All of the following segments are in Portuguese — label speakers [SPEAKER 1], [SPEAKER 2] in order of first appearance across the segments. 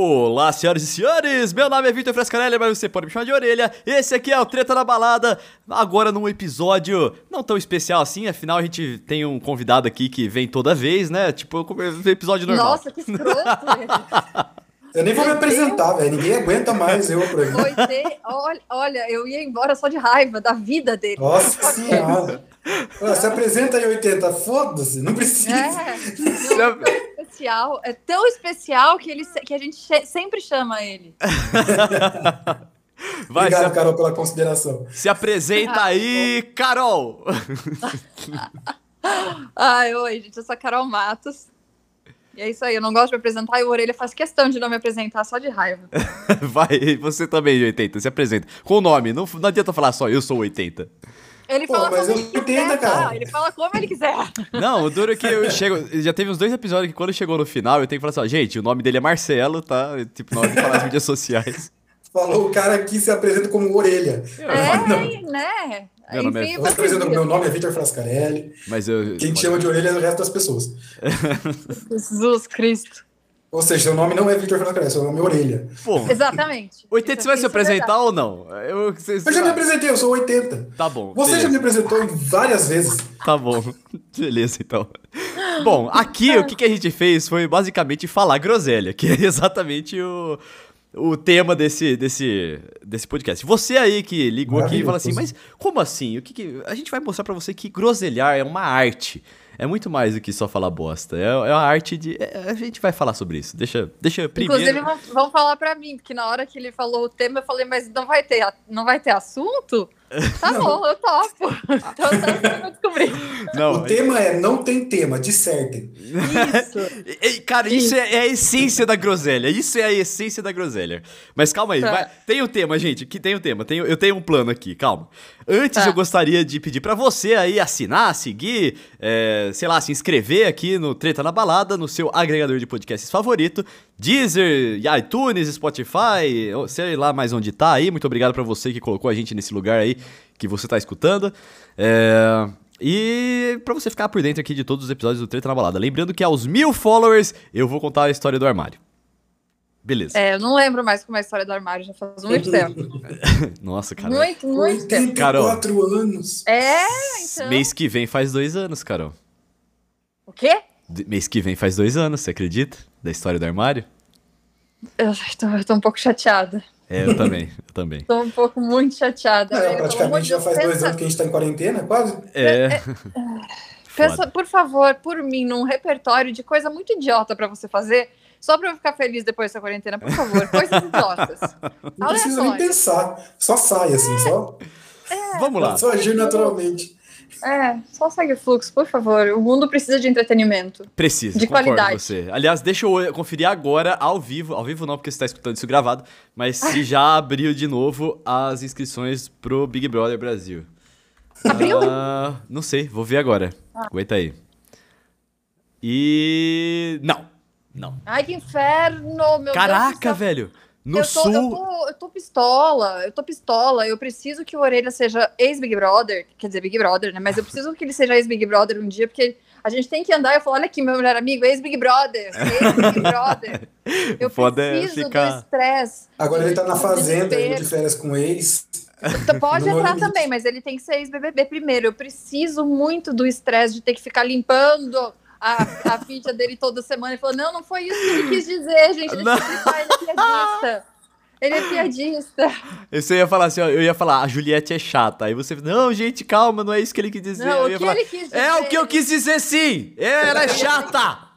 [SPEAKER 1] Olá, senhoras e senhores! Meu nome é Vitor Frescarelli, mas você pode me chamar de orelha. Esse aqui é o Treta na Balada. Agora num episódio não tão especial assim, afinal a gente tem um convidado aqui que vem toda vez, né? Tipo, um episódio normal.
[SPEAKER 2] Nossa, que escroto!
[SPEAKER 3] Eu nem vou me apresentar, velho. Ninguém aguenta mais eu por
[SPEAKER 2] aqui. Ter, olha, olha, eu ia embora só de raiva da vida dele.
[SPEAKER 3] Nossa senhora. Se apresenta aí, 80. Foda-se, não precisa. É,
[SPEAKER 2] não, especial, é tão especial que, ele, que a gente sempre chama ele.
[SPEAKER 3] Vai, Obrigado, se... Carol, pela consideração.
[SPEAKER 1] Se apresenta aí, Carol!
[SPEAKER 2] Ai, oi, gente, eu sou a Carol Matos. E é isso aí, eu não gosto de me apresentar e o Orelha faz questão de não me apresentar só de raiva.
[SPEAKER 1] Vai, você também, 80, se apresenta. Com o nome, não, não adianta falar só eu sou 80.
[SPEAKER 2] Ele Pô, fala como ele quiser, cara. Tá? Ele fala como ele quiser.
[SPEAKER 1] Não, o duro é que eu chego. Já teve uns dois episódios que quando chegou no final, eu tenho que falar assim, ó, gente, o nome dele é Marcelo, tá? Tipo, na hora de falar nas mídias sociais.
[SPEAKER 3] Falou o cara que se apresenta como orelha.
[SPEAKER 2] É, né?
[SPEAKER 3] Meu nome é... Eu meu nome é Vitor Frascarelli.
[SPEAKER 1] Mas eu...
[SPEAKER 3] Quem te chama de orelha é o resto das pessoas.
[SPEAKER 2] Jesus Cristo.
[SPEAKER 3] Ou seja, seu nome não é Victor Fernando seu nome é Orelha.
[SPEAKER 2] Pô. Exatamente.
[SPEAKER 1] 80, você vai se apresentar ou não?
[SPEAKER 3] Eu, você, eu já me apresentei, eu sou 80.
[SPEAKER 1] Tá bom.
[SPEAKER 3] Você beleza. já me apresentou várias vezes.
[SPEAKER 1] Tá bom. Beleza, então. Bom, aqui o que, que a gente fez foi basicamente falar groselha, que é exatamente o, o tema desse, desse, desse podcast. Você aí que ligou aqui e fala assim, mas como assim? O que, que... A gente vai mostrar para você que groselhar é uma arte é muito mais do que só falar bosta. É, é a arte de. É, a gente vai falar sobre isso. Deixa, deixa primeiro.
[SPEAKER 2] Inclusive, vão, falar para mim, porque na hora que ele falou o tema, eu falei, mas não vai ter, não vai ter assunto? Tá bom, eu topo. Então tá.
[SPEAKER 3] Não, o tema é não tem tema, dissertem.
[SPEAKER 2] Isso.
[SPEAKER 1] Cara, isso, isso. É, é, a essência da groselha. Isso é a essência da groselha. Mas calma aí, tá. vai. tem o um tema, gente. Que tem o um tema. Tem, eu tenho um plano aqui, calma. Antes tá. eu gostaria de pedir para você aí assinar, seguir, é, sei lá, se inscrever aqui no Treta na Balada, no seu agregador de podcasts favorito. Deezer, iTunes, Spotify, sei lá mais onde tá aí. Muito obrigado para você que colocou a gente nesse lugar aí que você tá escutando. É... E para você ficar por dentro aqui de todos os episódios do Treta na Balada. Lembrando que aos mil followers eu vou contar a história do armário. Beleza.
[SPEAKER 2] É, eu não lembro mais como é a história do armário, já faz muito tempo.
[SPEAKER 1] Nossa, cara.
[SPEAKER 2] Muito, muito tempo.
[SPEAKER 3] Carol. quatro anos.
[SPEAKER 2] É, então.
[SPEAKER 1] Mês que vem faz dois anos, Carol.
[SPEAKER 2] O quê?
[SPEAKER 1] Mês que vem faz dois anos, você acredita? Da história do armário?
[SPEAKER 2] Eu tô, eu tô um pouco chateada.
[SPEAKER 1] É, eu também, eu também.
[SPEAKER 2] Tô um pouco muito chateada.
[SPEAKER 3] É, praticamente já faz pensa... dois anos que a gente tá em quarentena, quase.
[SPEAKER 1] É. é, é
[SPEAKER 2] pensa, por favor, por mim, num repertório de coisa muito idiota para você fazer, só pra eu ficar feliz depois dessa quarentena, por favor. Coisas idiotas.
[SPEAKER 3] Não precisa nem pensar. Só sai, assim, é. só.
[SPEAKER 1] É. Vamos lá.
[SPEAKER 3] Só agir naturalmente.
[SPEAKER 2] É, só segue o fluxo, por favor. O mundo precisa de entretenimento.
[SPEAKER 1] Precisa,
[SPEAKER 2] de qualidade.
[SPEAKER 1] você. Aliás, deixa eu conferir agora ao vivo. Ao vivo não, porque você está escutando isso gravado. Mas se já abriu de novo as inscrições pro Big Brother Brasil.
[SPEAKER 2] Abriu?
[SPEAKER 1] Uh, não sei, vou ver agora. Ah. Aguenta aí. E. Não. Não.
[SPEAKER 2] Ai, que inferno, meu
[SPEAKER 1] Caraca,
[SPEAKER 2] Deus
[SPEAKER 1] velho. No
[SPEAKER 2] eu
[SPEAKER 1] tô, sul.
[SPEAKER 2] Eu tô, eu tô pistola, eu tô pistola. Eu preciso que o Orelha seja ex-Big Brother. Quer dizer, Big Brother, né? Mas eu preciso que ele seja ex-Big Brother um dia, porque a gente tem que andar e eu falo: olha aqui, meu melhor amigo, ex-Big Brother. Ex-Big Brother. Eu
[SPEAKER 1] Foda é preciso ficar...
[SPEAKER 2] do estresse.
[SPEAKER 3] Agora ele tá na fazenda, de férias com ex.
[SPEAKER 2] Pode entrar também, mas ele tem que ser ex-BBB primeiro. Eu preciso muito do estresse de ter que ficar limpando a, a ficha dele toda semana e falou: Não, não foi isso que ele quis dizer, gente. Explicar, ele é piadista. Ele é piadista.
[SPEAKER 1] Você ia falar assim, ó, eu ia falar, a Juliette é chata. Aí você, não, gente, calma, não é isso que ele quis dizer.
[SPEAKER 2] Não, o que
[SPEAKER 1] falar,
[SPEAKER 2] ele quis dizer.
[SPEAKER 1] É o que eu quis dizer sim! Ela é chata!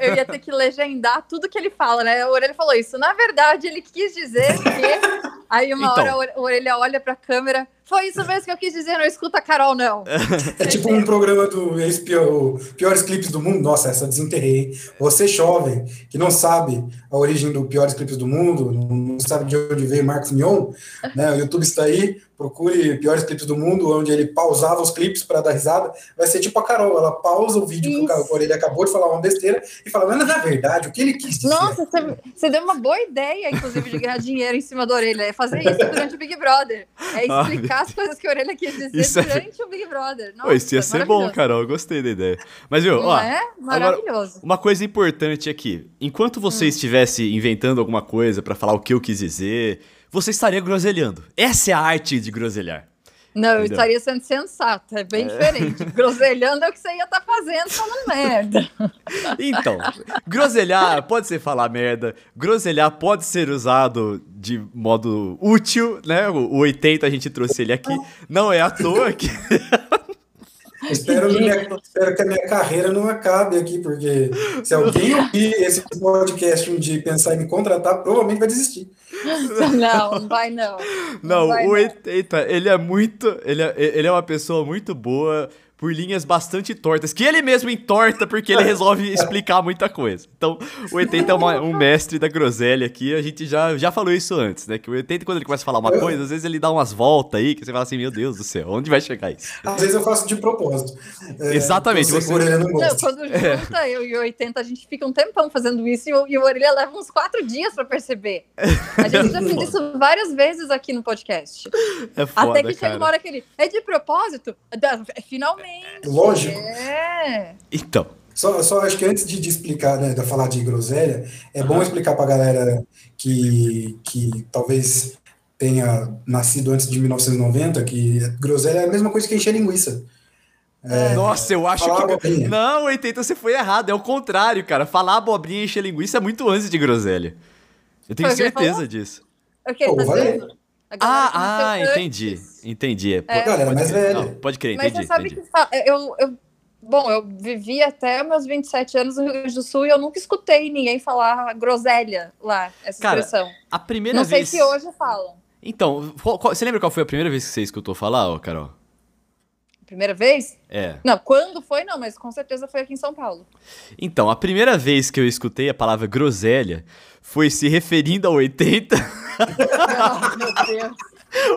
[SPEAKER 2] Eu ia ter que legendar tudo que ele fala, né? O Orelha falou isso. Na verdade, ele quis dizer que. Aí uma então. hora o Orelha olha pra câmera. Foi isso mesmo que eu quis dizer, não escuta a Carol, não.
[SPEAKER 3] É tipo um programa do pior, Piores Clipes do Mundo. Nossa, essa desenterrei. Você, jovem, que não sabe a origem do Piores Clipes do Mundo, não sabe de onde veio Marcos Mion, né? O YouTube está aí, procure Piores Clipes do Mundo, onde ele pausava os clipes para dar risada. Vai ser tipo a Carol, ela pausa o vídeo Isso. que o Orelha acabou de falar uma besteira e fala, mas na verdade, o que ele quis dizer?
[SPEAKER 2] Nossa, você, você deu uma boa ideia, inclusive, de ganhar dinheiro em cima da orelha. É fazer isso durante o Big Brother. É explicar explicar as coisas que a Orelha quis dizer é durante é... o Big Brother.
[SPEAKER 1] Nossa, Pô, isso ia ser bom, Carol. Eu gostei da ideia. Mas, viu, ó.
[SPEAKER 2] É maravilhoso.
[SPEAKER 1] Agora, uma coisa importante aqui. Enquanto você hum. estivesse inventando alguma coisa para falar o que eu quis dizer, você estaria groselhando. Essa é a arte de groselhar.
[SPEAKER 2] Não, eu estaria sendo sensato, é bem é. diferente. Groselhando é o que você ia estar tá fazendo falando merda.
[SPEAKER 1] Então, groselhar pode ser falar merda, groselhar pode ser usado de modo útil, né? O 80 a gente trouxe ele aqui. Não é à toa que.
[SPEAKER 3] Espero, minha, espero, que a minha carreira não acabe aqui, porque se alguém ouvir esse podcast um dia e pensar em me contratar, provavelmente vai desistir.
[SPEAKER 2] Não, não vai não.
[SPEAKER 1] Não, não vai, o 80, ele é muito. Ele é, ele é uma pessoa muito boa por linhas bastante tortas, que ele mesmo entorta porque ele resolve explicar muita coisa. Então, o 80 é uma, um mestre da groselha aqui, a gente já, já falou isso antes, né? Que o 80, quando ele começa a falar uma coisa, às vezes ele dá umas voltas aí, que você fala assim, meu Deus do céu, onde vai chegar isso?
[SPEAKER 3] Às vezes eu faço de propósito.
[SPEAKER 1] É, Exatamente.
[SPEAKER 3] Você... Orelha não
[SPEAKER 2] gosta. Não, quando junta é. eu e o 80, a gente fica um tempão fazendo isso e o, e o Orelha leva uns quatro dias pra perceber. A gente já fez isso várias vezes aqui no podcast.
[SPEAKER 1] É foda,
[SPEAKER 2] Até que
[SPEAKER 1] cara.
[SPEAKER 2] chega uma hora que ele, é de propósito? Finalmente.
[SPEAKER 3] Lógico.
[SPEAKER 2] É.
[SPEAKER 1] Então.
[SPEAKER 3] Só, só acho que antes de, de explicar, né, de falar de groselha, é bom explicar para a galera que, que talvez tenha nascido antes de 1990 que groselha é a mesma coisa que encher linguiça.
[SPEAKER 1] É, Nossa, eu acho que. Abobrinha. Não, 80 você foi errado. É o contrário, cara. Falar abobrinha e encher linguiça é muito antes de groselha. Eu tenho certeza disso.
[SPEAKER 2] O que? Tá
[SPEAKER 1] ah, ah, entendi. Entendi. É,
[SPEAKER 3] é. Galera, mais velha.
[SPEAKER 1] pode crer, entendi.
[SPEAKER 2] Mas você sabe
[SPEAKER 1] entendi.
[SPEAKER 2] que eu, eu, bom, eu vivi até meus 27 anos no Rio Grande do Sul e eu nunca escutei ninguém falar groselha lá, essa
[SPEAKER 1] Cara,
[SPEAKER 2] expressão.
[SPEAKER 1] A primeira
[SPEAKER 2] Não
[SPEAKER 1] vez.
[SPEAKER 2] sei se hoje falam.
[SPEAKER 1] Então, qual, qual, você lembra qual foi a primeira vez que você escutou falar, ó, Carol?
[SPEAKER 2] Primeira vez?
[SPEAKER 1] É.
[SPEAKER 2] Não, quando foi não, mas com certeza foi aqui em São Paulo.
[SPEAKER 1] Então, a primeira vez que eu escutei a palavra groselha foi se referindo ao 80.
[SPEAKER 2] oh, meu Deus.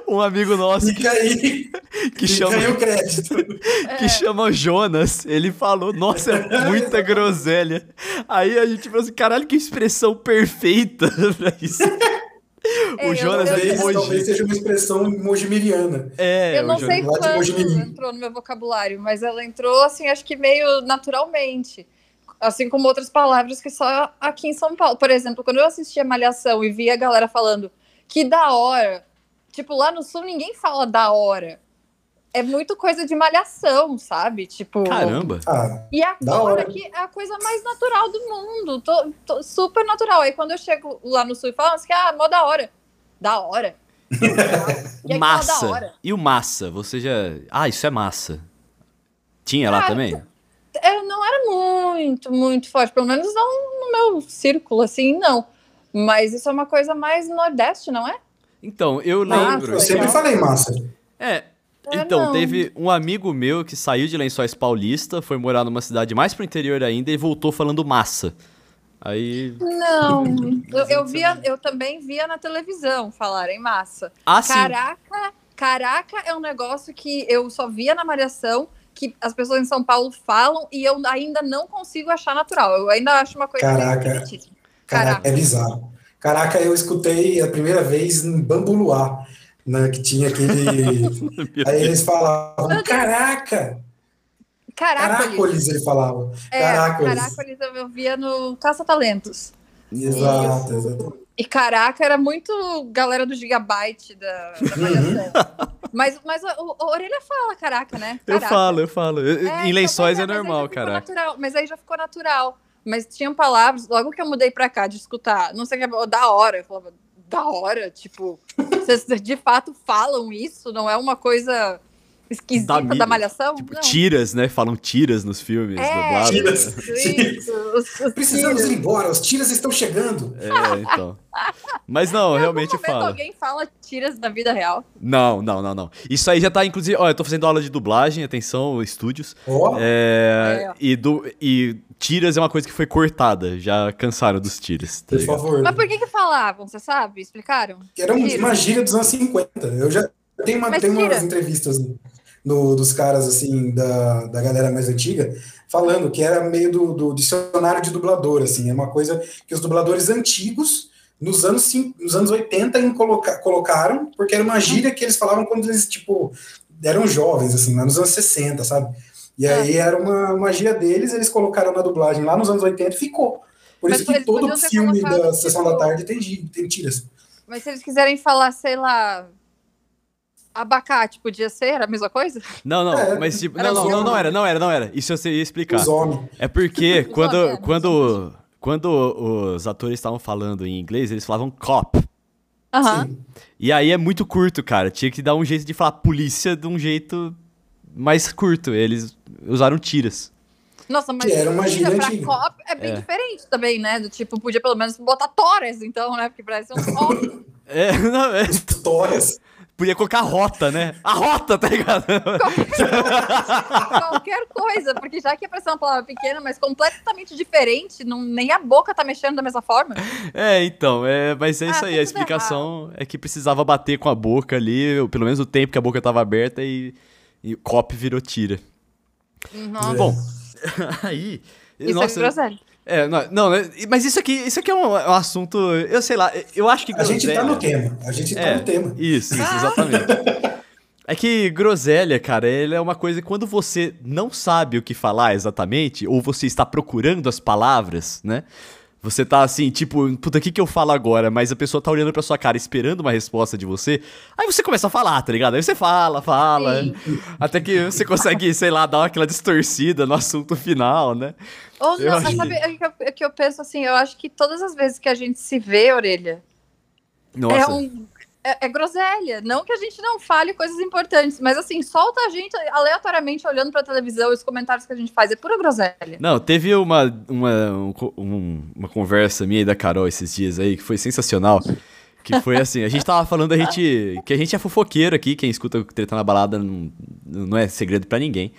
[SPEAKER 1] Um amigo nosso
[SPEAKER 3] Fica aí.
[SPEAKER 1] que chama
[SPEAKER 3] aí o crédito.
[SPEAKER 1] que é. chama Jonas, ele falou: "Nossa, é muita groselha". Aí a gente falou assim: "Caralho, que expressão perfeita pra isso".
[SPEAKER 2] É,
[SPEAKER 1] o Jonas
[SPEAKER 3] eu, eu, talvez, talvez seja uma expressão mojimiriana.
[SPEAKER 1] É,
[SPEAKER 2] eu não sei quando entrou no meu vocabulário, mas ela entrou assim, acho que meio naturalmente. Assim como outras palavras que só aqui em São Paulo. Por exemplo, quando eu assistia Malhação e via a galera falando que da hora, tipo, lá no sul ninguém fala da hora. É muito coisa de malhação, sabe? Tipo.
[SPEAKER 1] Caramba!
[SPEAKER 3] Ah,
[SPEAKER 2] e agora que é a coisa mais natural do mundo. Tô, tô, super natural. Aí quando eu chego lá no sul e falo assim, ah, mó da hora. Da hora.
[SPEAKER 1] e massa. Hora. E o massa? Você já. Ah, isso é massa. Tinha lá também?
[SPEAKER 2] Eu não era muito, muito forte. Pelo menos não no meu círculo, assim, não. Mas isso é uma coisa mais nordeste, não é?
[SPEAKER 1] Então, eu lembro.
[SPEAKER 3] eu sempre falei massa.
[SPEAKER 1] É, é, então, não. teve um amigo meu que saiu de Lençóis Paulista, foi morar numa cidade mais pro interior ainda e voltou falando massa. Aí.
[SPEAKER 2] Não, eu, eu, via, eu também via na televisão falarem massa.
[SPEAKER 1] Ah,
[SPEAKER 2] caraca, sim. caraca é um negócio que eu só via na Malhação, que as pessoas em São Paulo falam e eu ainda não consigo achar natural. Eu ainda acho uma coisa.
[SPEAKER 3] Caraca, caraca, é bizarro. Caraca, eu escutei a primeira vez em Bambuluá né, que tinha aquele. Aí eles falavam, caraca! Caracoles, ele falava.
[SPEAKER 2] É, Caracoles. Caracoles eu via no Caça Talentos.
[SPEAKER 3] Exato, exato.
[SPEAKER 2] E caraca, era muito galera do Gigabyte da, da
[SPEAKER 1] uhum.
[SPEAKER 2] mas, mas o, o, Orelha fala caraca, né?
[SPEAKER 1] Caraca. Eu falo, eu falo. É, em então, lençóis é, é normal.
[SPEAKER 2] Natural, mas aí já ficou natural. Mas tinham palavras, logo que eu mudei pra cá de escutar, não sei o que, da hora, eu falava, da hora, tipo, vocês de fato falam isso, não é uma coisa esquisita da, da malhação?
[SPEAKER 1] Tipo, tiras, né? Falam tiras nos filmes
[SPEAKER 2] é, Tiras. Isso,
[SPEAKER 3] Os, os Precisamos tiras. ir embora, os tiras estão chegando.
[SPEAKER 1] É, então. Mas não, realmente fala.
[SPEAKER 2] alguém fala tiras da vida real?
[SPEAKER 1] Não, não, não, não. Isso aí já tá, inclusive. Olha, eu tô fazendo aula de dublagem, atenção, estúdios.
[SPEAKER 3] Oh.
[SPEAKER 1] É, é. E, do, e tiras é uma coisa que foi cortada. Já cansaram dos tiras.
[SPEAKER 3] Tá por favor.
[SPEAKER 2] Mas por que que falavam? Você sabe? Explicaram?
[SPEAKER 3] Era uma gíria dos anos 50. Eu já tenho, uma, tenho umas entrevistas dos caras, assim, da, da galera mais antiga, falando que era meio do, do dicionário de dublador, assim. É uma coisa que os dubladores antigos nos anos, nos anos 80 em coloca, colocaram, porque era uma gíria que eles falavam quando eles, tipo, eram jovens, assim, lá nos anos 60, sabe? E aí é. era uma, uma gíria deles, eles colocaram na dublagem lá nos anos 80 e ficou. Por Mas isso que todo filme da Sessão da Tarde tem, tem tiras.
[SPEAKER 2] Mas se eles quiserem falar, sei lá, abacate, podia ser? A mesma coisa?
[SPEAKER 1] Não, não, é, mas tipo, não, não, não, não, era, não era, não era. Isso eu sei explicar. Os homens. É porque quando, homens, quando, quando os atores estavam falando em inglês, eles falavam cop.
[SPEAKER 2] Aham. Uhum.
[SPEAKER 1] E aí é muito curto, cara. Tinha que dar um jeito de falar polícia de um jeito mais curto. Eles usaram tiras.
[SPEAKER 2] Nossa, mas que
[SPEAKER 3] era uma gíria pra
[SPEAKER 2] cop é bem é. diferente também, né? Do tipo, podia pelo menos botar Torres, então, né? Porque parece um cop.
[SPEAKER 1] é, não, é.
[SPEAKER 3] Torres.
[SPEAKER 1] Podia colocar rota, né? A rota, tá ligado?
[SPEAKER 2] Qualquer coisa, porque já que apareceu uma palavra pequena, mas completamente diferente, não, nem a boca tá mexendo da mesma forma.
[SPEAKER 1] É, então, é, mas é ah, isso aí. A explicação errado. é que precisava bater com a boca ali, ou pelo menos o tempo que a boca tava aberta e, e o copo virou tira.
[SPEAKER 2] Uhum.
[SPEAKER 1] Bom, aí.
[SPEAKER 2] Isso nossa, é groselha.
[SPEAKER 1] É, não, não, né, mas isso aqui, isso aqui é um, um, assunto, eu sei lá, eu acho que.
[SPEAKER 3] A gente tá no tema, a gente tá é, no tema.
[SPEAKER 1] Isso, isso, exatamente. é que groselha, cara, ele é uma coisa que quando você não sabe o que falar exatamente, ou você está procurando as palavras, né? Você tá assim, tipo, puta, o que, que eu falo agora? Mas a pessoa tá olhando pra sua cara esperando uma resposta de você. Aí você começa a falar, tá ligado? Aí você fala, fala. Sim. Até que você consegue, sei lá, dar aquela distorcida no assunto final, né?
[SPEAKER 2] Ou não, acho... sabe, é que, eu, é que eu penso assim, eu acho que todas as vezes que a gente se vê, orelha,
[SPEAKER 1] Nossa. é
[SPEAKER 2] um é, é, groselha. Não que a gente não fale coisas importantes, mas assim, solta a gente aleatoriamente olhando pra televisão e os comentários que a gente faz. É pura groselha.
[SPEAKER 1] Não, teve uma, uma, um, uma conversa minha e da Carol esses dias aí que foi sensacional. Que foi assim, a gente tava falando a gente, que a gente é fofoqueiro aqui, quem escuta o Treta na Balada não, não é segredo para ninguém.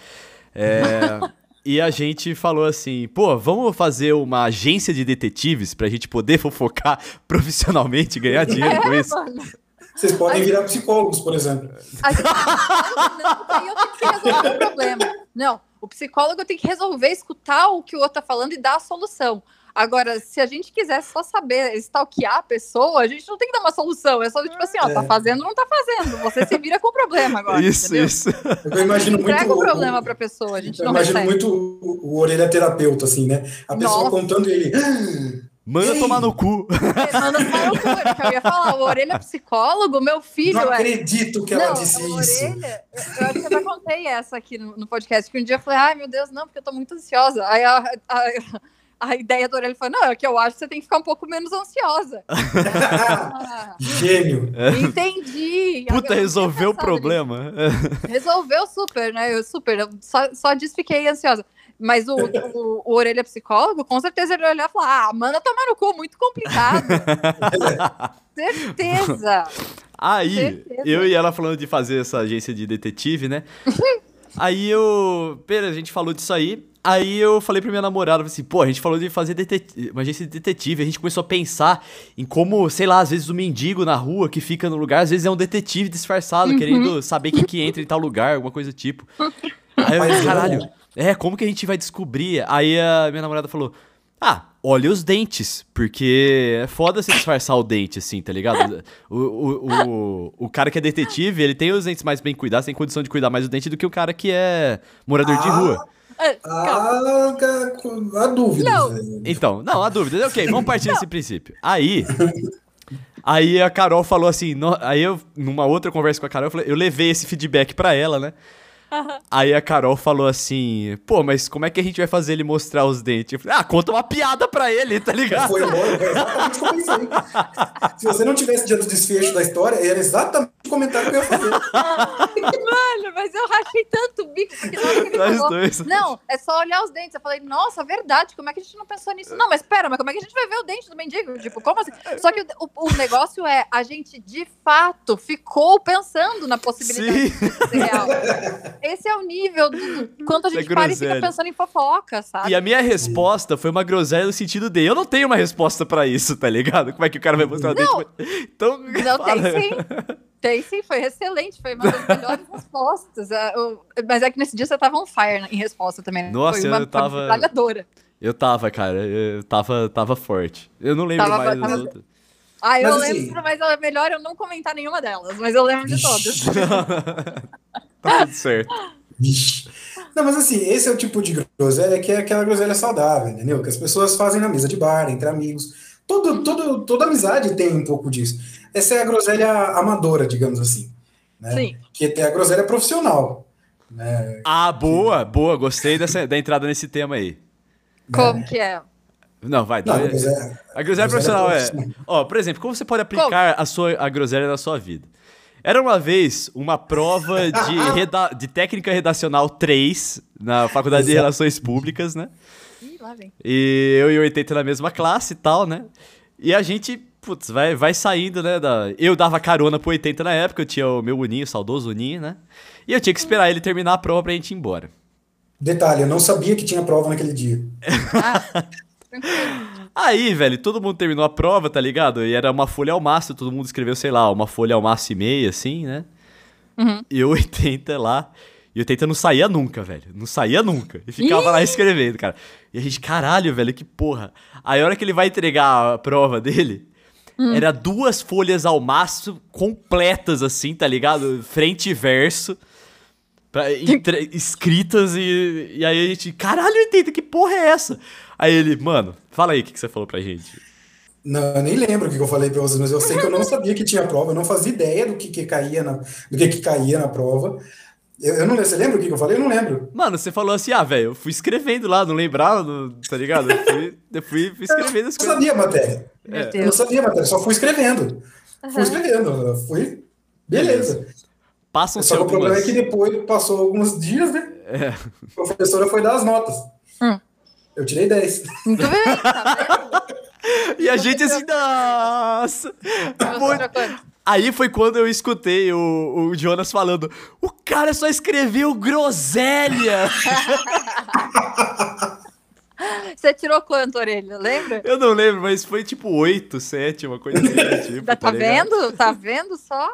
[SPEAKER 1] É, e a gente falou assim, pô, vamos fazer uma agência de detetives pra gente poder fofocar profissionalmente e ganhar dinheiro é, com isso. Mano.
[SPEAKER 3] Vocês podem virar psicólogos, por exemplo.
[SPEAKER 2] A gente, não, eu tenho que resolver o problema. Não, o psicólogo tem que resolver, escutar o que o outro tá falando e dar a solução. Agora, se a gente quiser só saber stalkear a pessoa, a gente não tem que dar uma solução. É só tipo assim, ó, tá é. tá fazendo, não tá fazendo. Você se vira com o problema agora.
[SPEAKER 1] Isso,
[SPEAKER 2] entendeu?
[SPEAKER 1] isso.
[SPEAKER 3] Eu imagino muito.
[SPEAKER 2] Entrega o problema pra pessoa, a gente eu não
[SPEAKER 3] imagino recebe. muito o, o orelha terapeuta, assim, né? A pessoa Nossa. contando ele.
[SPEAKER 1] Manda tomar no cu.
[SPEAKER 2] Manda tomar no cu. É eu ia falar, o orelha psicólogo, meu filho.
[SPEAKER 3] Não é... acredito que ela não, disse isso.
[SPEAKER 2] Orelha, eu acho que eu já contei essa aqui no, no, podcast, que um dia eu falei, ai meu Deus, não, porque eu tô muito ansiosa. Aí a, a, a ideia do orelha foi, não, é que eu acho que você tem que ficar um pouco menos ansiosa.
[SPEAKER 3] Gênio.
[SPEAKER 2] Entendi.
[SPEAKER 1] Puta, resolveu o problema.
[SPEAKER 2] Resolveu super, né? Eu super, eu só, só disse fiquei ansiosa. Mas o, o, o, orelha psicólogo, com certeza ele vai olhar e falar: ah, manda tomar no cu, muito complicado. certeza.
[SPEAKER 1] Aí, certeza. eu e ela falando de fazer essa agência de detetive, né? aí eu. Pera, a gente falou disso aí. Aí eu falei pra minha namorada, assim, pô, a gente falou de fazer uma agência de detetive, a gente começou a pensar em como, sei lá, às vezes o mendigo na rua que fica no lugar, às vezes é um detetive disfarçado, uhum. querendo saber quem que entra em tal lugar, alguma coisa do tipo. Aí eu, caralho, é, como que a gente vai descobrir? Aí a minha namorada falou: Ah, olha os dentes, porque é foda se disfarçar o dente, assim, tá ligado? O, o, o, o, cara que é detetive, ele tem os dentes mais bem cuidados, tem condição de cuidar mais do dente do que o cara que é morador ah, de rua.
[SPEAKER 3] É, ah, a dúvida.
[SPEAKER 1] Não. Então, não, a dúvida. Ok, vamos partir desse princípio. Aí. Aí a Carol falou assim, no, aí eu, numa outra conversa com a Carol, eu, falei, eu levei esse feedback para ela, né? Aí a Carol falou assim: pô, mas como é que a gente vai fazer ele mostrar os dentes? Eu falei: ah, conta uma piada pra ele, tá ligado?
[SPEAKER 3] Foi foi exatamente como isso aí. Se você não tivesse dia do desfecho da história, era exatamente o comentário que eu ia fazer.
[SPEAKER 2] Mano, mas eu rachei tanto o bico, porque na hora que ele falou, dois. não, é só olhar os dentes. Eu falei, nossa, verdade, como é que a gente não pensou nisso? Não, mas pera, mas como é que a gente vai ver o dente do mendigo? Tipo, como assim? Só que o, o negócio é, a gente de fato ficou pensando na possibilidade Sim. de ser real. Esse é o nível do quanto a gente é para e fica pensando em fofoca, sabe?
[SPEAKER 1] E a minha resposta foi uma groselha no sentido de eu não tenho uma resposta para isso, tá ligado? Como é que o cara vai mostrar o dente?
[SPEAKER 2] Então, não, fala. tem sim. Tem sim, foi excelente, foi uma das melhores respostas. Mas é que nesse dia você tava on fire em resposta também. Né?
[SPEAKER 1] Nossa,
[SPEAKER 2] foi uma,
[SPEAKER 1] eu tava.
[SPEAKER 2] Trabalhadora.
[SPEAKER 1] Eu tava, cara, eu tava, tava forte. Eu não lembro tava, mais tava...
[SPEAKER 2] Ah, eu mas, lembro, assim, mas é melhor eu não comentar nenhuma delas, mas eu lembro de todas.
[SPEAKER 1] Tá tudo certo.
[SPEAKER 3] Vixe. Não, mas assim, esse é o tipo de groselha que é aquela groselha saudável, entendeu? Que as pessoas fazem na mesa de bar, entre amigos. Todo, todo, toda amizade tem um pouco disso. Essa é a groselha amadora, digamos assim. Né? Sim. Que tem a groselha profissional. Né?
[SPEAKER 1] Ah, boa, boa. Gostei dessa, da entrada nesse tema aí.
[SPEAKER 2] Como é. que é?
[SPEAKER 1] Não, vai. Não, a groselha, a groselha profissional é. Ó, por exemplo, como você pode aplicar a, sua, a groselha na sua vida? Era uma vez uma prova de, reda de técnica redacional 3 na Faculdade de Relações Públicas, né? Ih, lá vem. E eu e o 80 na mesma classe e tal, né? E a gente, putz, vai, vai saindo, né? Da... Eu dava carona pro 80 na época, eu tinha o meu Uninho, o saudoso Uninho, né? E eu tinha que esperar ele terminar a prova pra gente ir embora.
[SPEAKER 3] Detalhe, eu não sabia que tinha prova naquele dia. Ah.
[SPEAKER 1] Aí, velho, todo mundo terminou a prova, tá ligado? E era uma folha ao máximo, todo mundo escreveu, sei lá, uma folha ao máximo e meia, assim, né? Uhum. E o 80 lá. E o 80 não saía nunca, velho. Não saía nunca. E ficava Ih! lá escrevendo, cara. E a gente, caralho, velho, que porra. Aí a hora que ele vai entregar a prova dele, hum. era duas folhas ao máximo completas, assim, tá ligado? Frente e verso. Pra, entre, escritas e, e aí a gente, caralho, 80, que porra é essa? Aí ele, mano, fala aí o que, que você falou pra gente.
[SPEAKER 3] Não, eu nem lembro o que eu falei pra vocês, mas eu sei que eu não sabia que tinha prova, eu não fazia ideia do que, que caía na, do que, que caía na prova. Eu, eu não lembro, você lembra o que, que eu falei? Eu não lembro.
[SPEAKER 1] Mano, você falou assim, ah, velho, eu fui escrevendo lá, não lembrava, tá ligado? Eu fui, eu fui, fui escrevendo as
[SPEAKER 3] coisas. Eu sabia a matéria. É. Eu não sabia a matéria, só fui escrevendo. Uhum. Fui escrevendo, fui. Beleza.
[SPEAKER 1] Passam
[SPEAKER 3] Só que o problema é que depois passou alguns dias, né? É. A professora foi dar as notas. Hum. Eu tirei 10. Muito bem, tá
[SPEAKER 1] E a gente assim, nossa! Aí foi quando eu escutei o, o Jonas falando: o cara só escreveu groselha!
[SPEAKER 2] Você tirou quanto, orelha? Lembra?
[SPEAKER 1] Eu não lembro, mas foi tipo 8, 7, uma coisa assim.
[SPEAKER 2] Tipo, tá, tá vendo? Tá vendo só?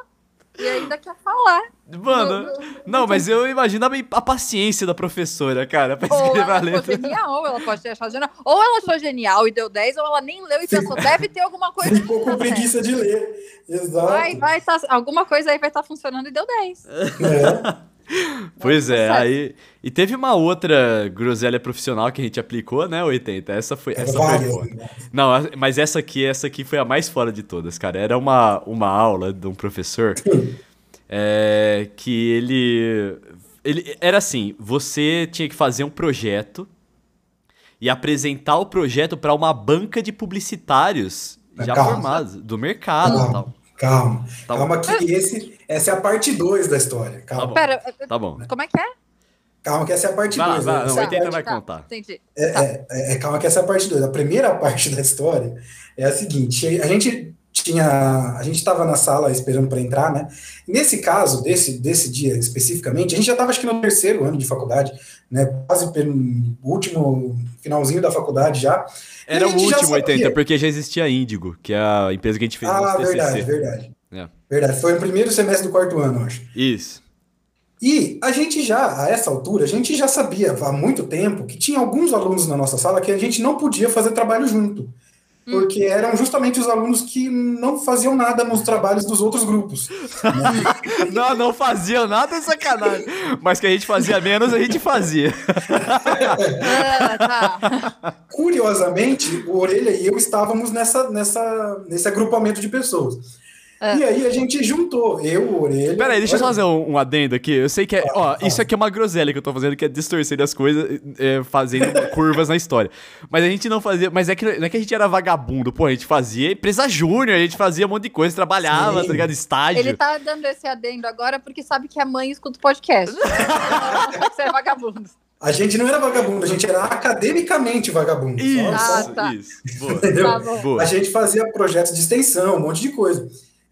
[SPEAKER 2] E ainda quer falar.
[SPEAKER 1] Mano, no, no, não, mas eu imagino a, a, paciência da professora, cara, pra
[SPEAKER 2] ou escrever a letra. genial, ela pode ter achado genial. Ou ela achou genial e deu 10, ou ela nem leu e pensou, deve ter alguma coisa.
[SPEAKER 3] Ficou com preguiça de ler. Exato.
[SPEAKER 2] Vai, vai, tá, alguma coisa aí vai estar tá funcionando e deu 10. É.
[SPEAKER 1] Pois é, aí. E teve uma outra groselha profissional que a gente aplicou, né, 80. Essa foi. Essa foi né? Não, mas essa aqui, essa aqui foi a mais fora de todas, cara. Era uma, uma aula de um professor é, que ele. Ele era assim: você tinha que fazer um projeto e apresentar o projeto para uma banca de publicitários já formados do mercado
[SPEAKER 3] e tal. Calma, tá calma bom. que esse, essa é a parte 2 da história. Calma. Tá
[SPEAKER 1] bom. Pera, tá bom.
[SPEAKER 2] Como é que é?
[SPEAKER 3] Calma que essa é a parte 2.
[SPEAKER 1] Vai, não, 80 vai tá, contar. Entendi.
[SPEAKER 3] É, tá. é, é, calma que essa é a parte 2. A primeira parte da história é a seguinte, a gente tinha, a gente estava na sala esperando para entrar, né? Nesse caso, desse, desse dia especificamente, a gente já estava acho que no terceiro ano de faculdade, né? Quase pelo último finalzinho da faculdade já.
[SPEAKER 1] Era o último 80, porque já existia Índigo, que é a empresa que a gente fez
[SPEAKER 3] Ah, verdade, verdade. É. Verdade, foi no primeiro semestre do quarto ano, acho.
[SPEAKER 1] Isso.
[SPEAKER 3] E a gente já, a essa altura, a gente já sabia há muito tempo que tinha alguns alunos na nossa sala que a gente não podia fazer trabalho junto. Hum. Porque eram justamente os alunos que não faziam nada nos trabalhos dos outros grupos.
[SPEAKER 1] Né? não, não faziam nada, é sacanagem. Mas que a gente fazia menos, a gente fazia.
[SPEAKER 3] É, tá. Curiosamente, o Orelha e eu estávamos nessa, nessa, nesse agrupamento de pessoas. É. E aí a gente juntou, eu, o Orelha.
[SPEAKER 1] Peraí, deixa eu só fazer um, um, adendo aqui. Eu sei que é. ó, isso aqui é uma groselha que eu tô fazendo, que é distorcer as coisas, é, fazendo curvas na história. Mas a gente não fazia. Mas é que não é que a gente era vagabundo, pô, a gente fazia empresa júnior, a gente fazia um monte de coisa, trabalhava, Sim. tá ligado? Estágio.
[SPEAKER 2] Ele tá dando esse adendo agora porque sabe que a mãe escuta o podcast. Você é vagabundo.
[SPEAKER 3] A gente não era vagabundo, a gente era academicamente vagabundo.
[SPEAKER 1] Isso, ah, tá. isso.
[SPEAKER 3] Boa. Entendeu? Tá Boa. A gente fazia projetos de extensão, um monte de coisa.